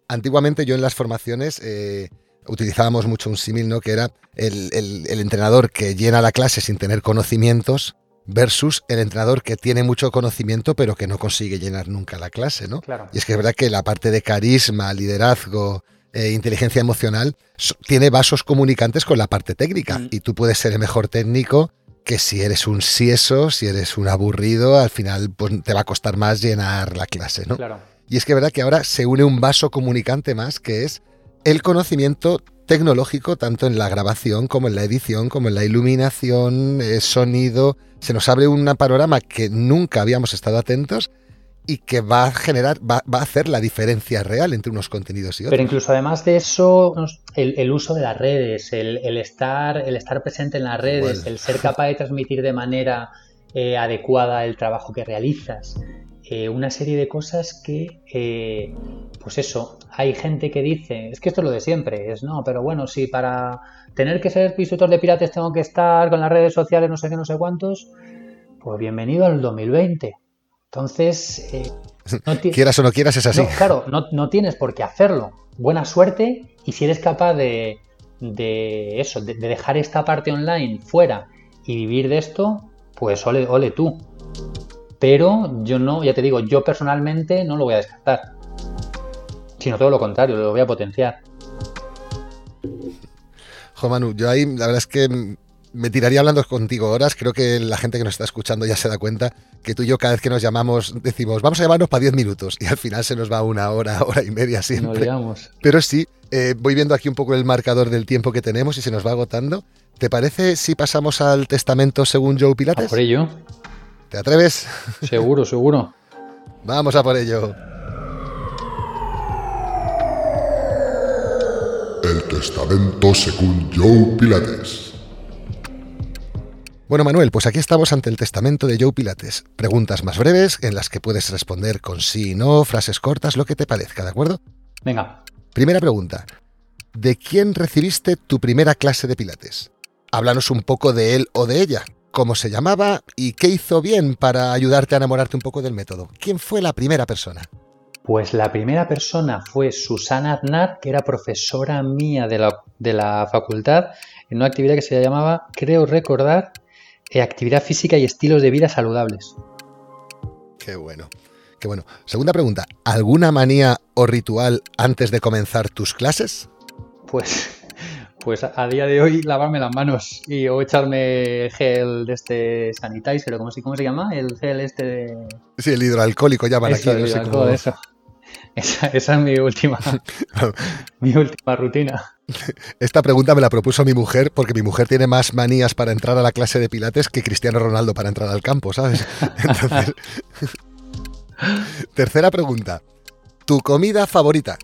Antiguamente yo en las formaciones eh, utilizábamos mucho un símil, ¿no? Que era el, entrenador que llena la clase sin tener conocimientos versus el entrenador que tiene mucho conocimiento pero que no consigue llenar nunca la clase, ¿no? Claro. Y es que es verdad que la parte de carisma, liderazgo, eh, inteligencia emocional tiene vasos comunicantes con la parte técnica mm. y tú puedes ser el mejor técnico que si eres un sieso, si eres un aburrido, al final pues, te va a costar más llenar la clase, ¿no? Claro. Y es que verdad que ahora se une un vaso comunicante más que es el conocimiento tecnológico tanto en la grabación como en la edición, como en la iluminación, eh, sonido. Se nos abre un panorama que nunca habíamos estado atentos y que va a generar, va, a hacer la diferencia real entre unos contenidos y otros. Pero incluso además de eso, el, uso de las redes, el, estar, el estar presente en las redes, el ser capaz de transmitir de manera eh, adecuada el trabajo que realizas, eh, una serie de cosas que, eh, pues eso, hay gente que dice, es que esto es lo de siempre, es no, pero bueno, si para tener que ser instructor de pirates tengo que estar con las redes sociales, no sé qué, no sé cuántos, pues bienvenido al 2020 entonces, eh, quieras o no quieras, es así. claro, no, tienes por qué hacerlo. Buena suerte y si eres capaz de, eso, de, dejar esta parte online fuera y vivir de esto, pues ole, ole tú. Pero yo no, ya te digo, yo personalmente no lo voy a descartar. Sino todo lo contrario, lo voy a potenciar. Jo Manu, yo ahí la verdad es que me tiraría hablando contigo horas. Creo que la gente que nos está escuchando ya se da cuenta que tú y yo cada vez que nos llamamos decimos, vamos a llamarnos para 10 minutos y al final se nos va una hora, hora y media siempre. Pero sí, eh, voy viendo aquí un poco el marcador del tiempo que tenemos y se nos va agotando. ¿Te parece si pasamos al testamento según Joe Pilates? A por ello. ¿Te atreves? Seguro, seguro. Vamos a por ello. El testamento según Joe Pilates. Bueno, Manuel, pues aquí estamos ante el testamento de Joe Pilates. Preguntas más breves en las que puedes responder con sí y no, frases cortas, lo que te parezca, ¿de acuerdo? Venga. Primera pregunta. ¿De quién recibiste tu primera clase de Pilates? Háblanos un poco de él o de ella. cómo se llamaba y qué hizo bien para ayudarte a enamorarte un poco del método. ¿Quién fue la primera persona? Pues la primera persona fue Susana Aznar, que era profesora mía de la, de la facultad, en una actividad que se llamaba, creo recordar, actividad física y estilos de vida saludables. Qué bueno. Qué bueno. Segunda pregunta, ¿alguna manía o ritual antes de comenzar tus clases? Pues, pues a día de hoy lavarme las manos y o echarme gel de este sanitizer, ¿cómo, ¿cómo se llama? El gel este de... Sí, el hidroalcohólico llaman Eso, aquí. no sé hidroalcohol, cómo- eso. Esa, esa es mi última, mi última rutina. Esta pregunta me la propuso mi mujer porque mi mujer tiene más manías para entrar a la clase de pilates que Cristiano Ronaldo para entrar al campo, ¿sabes? Entonces... Tercera pregunta. ¿Tu comida favorita?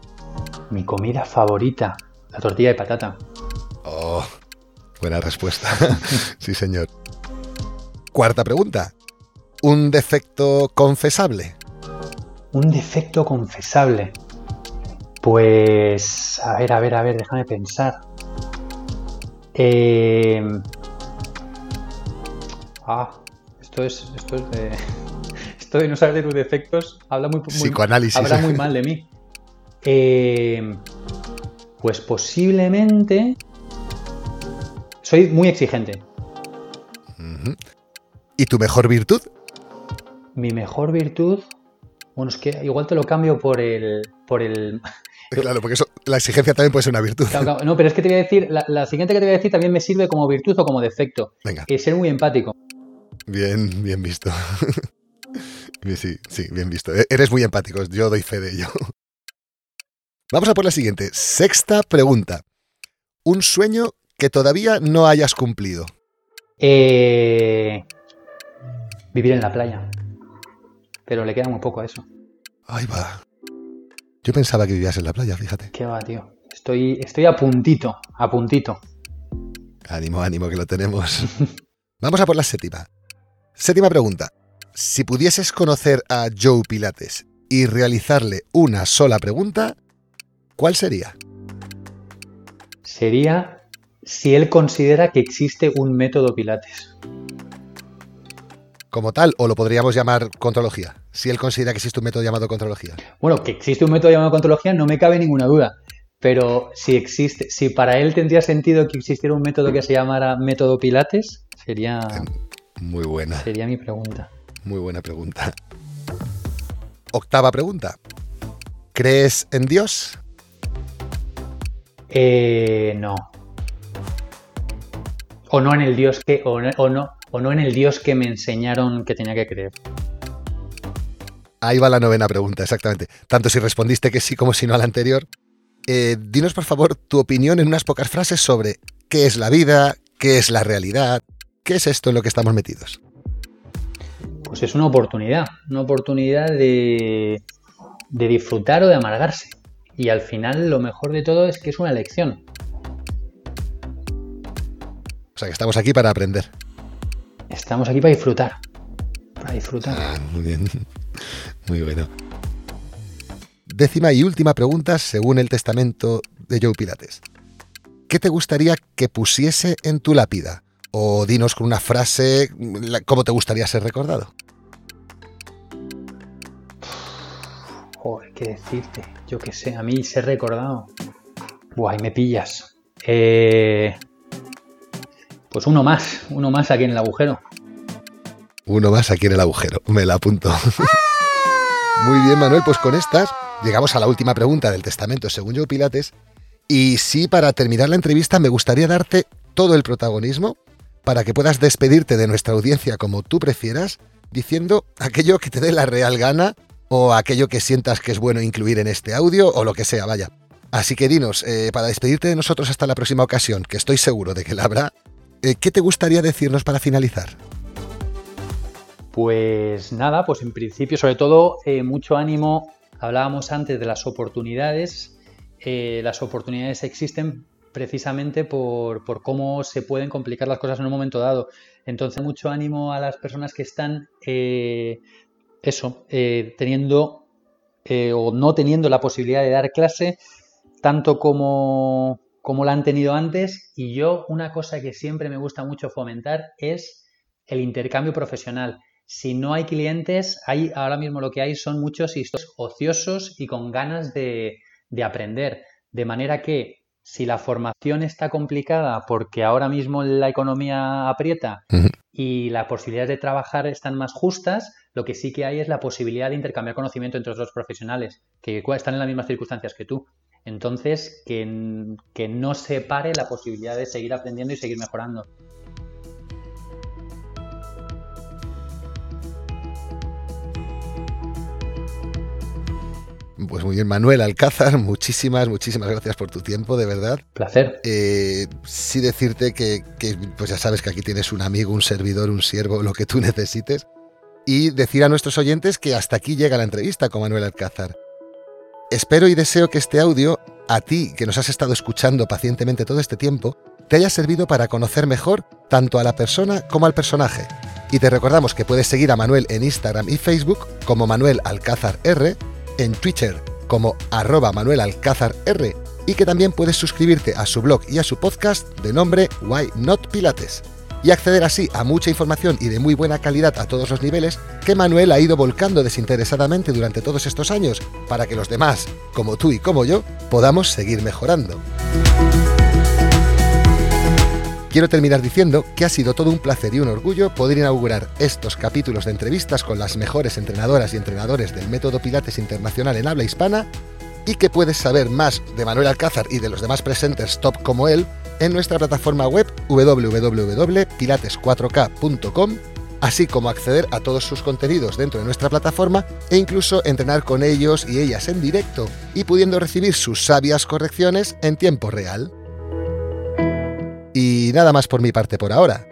Mi comida favorita, la tortilla de patata. Oh, buena respuesta. sí, señor. Cuarta pregunta. ¿Un defecto confesable? Un defecto confesable. Pues, a ver, a ver, a ver, déjame pensar. Eh, Ah, esto es, esto es de... Esto de no saber de tus defectos habla muy, muy, Psicoanálisis. habla muy mal de mí. Eh, pues posiblemente... Soy muy exigente. ¿Y tu mejor virtud? Mi mejor virtud... Bueno, es que igual te lo cambio por el... Por el Claro, porque eso, la exigencia también puede ser una virtud. Claro, claro. No, pero es que te voy a decir, la, la siguiente que te voy a decir también me sirve como virtud o como defecto. Venga, Es ser muy empático. bien, bien visto. Sí, sí, bien visto. E- Eres muy empático, yo doy fe de ello. Vamos a por la siguiente. Sexta pregunta. Un sueño que todavía no hayas cumplido. Eh, vivir en la playa. Pero le queda muy poco a eso. Ahí va. Yo pensaba que vivías en la playa, fíjate. ¿Qué va, tío? Estoy, estoy a puntito, a puntito. Ánimo, ánimo, que lo tenemos. Vamos a por la séptima. Séptima pregunta. Si pudieses conocer a Joe Pilates y realizarle una sola pregunta, ¿cuál sería? Sería si él considera que existe un método Pilates. Como tal, o lo podríamos llamar contrología, si él considera que existe un método llamado contrología. Bueno, que existe un método llamado contrología no me cabe ninguna duda. Pero si existe, si para él tendría sentido que existiera un método que se llamara método Pilates, sería, Muy buena, sería mi pregunta. muy buena pregunta. Octava pregunta. ¿Crees en Dios? Eh, no. O no en el Dios que. O no, o no, o no en el Dios que me enseñaron que tenía que creer. Ahí va la novena pregunta, exactamente. Tanto si respondiste que sí como si no a la anterior. Eh, dinos, por favor, tu opinión en unas pocas frases sobre qué es la vida, qué es la realidad, qué es esto en lo que estamos metidos. Pues es una oportunidad. Una oportunidad de, de disfrutar o de amargarse. Y al final lo mejor de todo es que es una elección. O sea, que estamos aquí para aprender. Estamos aquí para disfrutar. Para disfrutar. Ah, muy bien. Muy bueno. Décima y última pregunta según el testamento de Joe Pilates. ¿Qué te gustaría que pusiese en tu lápida? O dinos con una frase cómo te gustaría ser recordado. Joder, ¿qué decirte? Yo qué sé, a mí ser recordado. Buah, ahí me pillas. Eh, Pues uno más, uno más aquí en el agujero. Uno más aquí en el agujero, me la apunto. Muy bien, Manuel, pues con estas llegamos a la última pregunta del testamento según Joe Pilates. Y sí, para terminar la entrevista me gustaría darte todo el protagonismo para que puedas despedirte de nuestra audiencia como tú prefieras, diciendo aquello que te dé la real gana o aquello que sientas que es bueno incluir en este audio o lo que sea, vaya. Así que dinos, eh, para despedirte de nosotros hasta la próxima ocasión, que estoy seguro de que la habrá, ¿qué te gustaría decirnos para finalizar? Pues nada, pues en principio, sobre todo, eh, mucho ánimo. Hablábamos antes de las oportunidades. Eh, las oportunidades existen precisamente por, por, cómo se pueden complicar las cosas en un momento dado. Entonces, mucho ánimo a las personas que están, eh, eso, eh, teniendo eh, o no teniendo la posibilidad de dar clase, tanto como, como la han tenido antes. Y yo, una cosa que siempre me gusta mucho fomentar es el intercambio profesional. Si no hay clientes, hay, ahora mismo lo que hay son muchos ociosos y con ganas de, de aprender. De manera que si la formación está complicada porque ahora mismo la economía aprieta y las posibilidades de trabajar están más justas, lo que sí que hay es la posibilidad de intercambiar conocimiento entre otros profesionales que están en las mismas circunstancias que tú. Entonces, que, que no se pare la posibilidad de seguir aprendiendo y seguir mejorando. Pues muy bien, Manuel Alcázar, muchísimas, muchísimas gracias por tu tiempo, de verdad. Placer. Eh, sí decirte que, pues ya sabes que aquí tienes un amigo, un servidor, un siervo, lo que tú necesites. Y decir a nuestros oyentes que hasta aquí llega la entrevista con Manuel Alcázar. Espero y deseo que este audio, a ti que nos has estado escuchando pacientemente todo este tiempo, te haya servido para conocer mejor tanto a la persona como al personaje. Y te recordamos que puedes seguir a Manuel en Instagram y Facebook como Manuel Alcázar R en Twitter como arroba Manuel Alcázar R y que también puedes suscribirte a su blog y a su podcast de nombre Why Not Pilates y acceder así a mucha información y de muy buena calidad a todos los niveles que Manuel ha ido volcando desinteresadamente durante todos estos años para que los demás, como tú y como yo, podamos seguir mejorando. Quiero terminar diciendo que ha sido todo un placer y un orgullo poder inaugurar estos capítulos de entrevistas con las mejores entrenadoras y entrenadores del método Pilates Internacional en habla hispana y que puedes saber más de Manuel Alcázar y de los demás presenters top como él en nuestra plataforma web www.pilates4k.com, así como acceder a todos sus contenidos dentro de nuestra plataforma e incluso entrenar con ellos y ellas en directo y pudiendo recibir sus sabias correcciones en tiempo real. Y nada más por mi parte por ahora.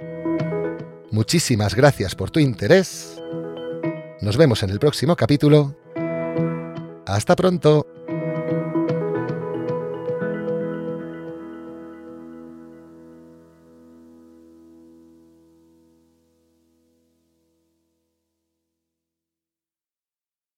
Muchísimas gracias por tu interés. Nos vemos en el próximo capítulo. Hasta pronto.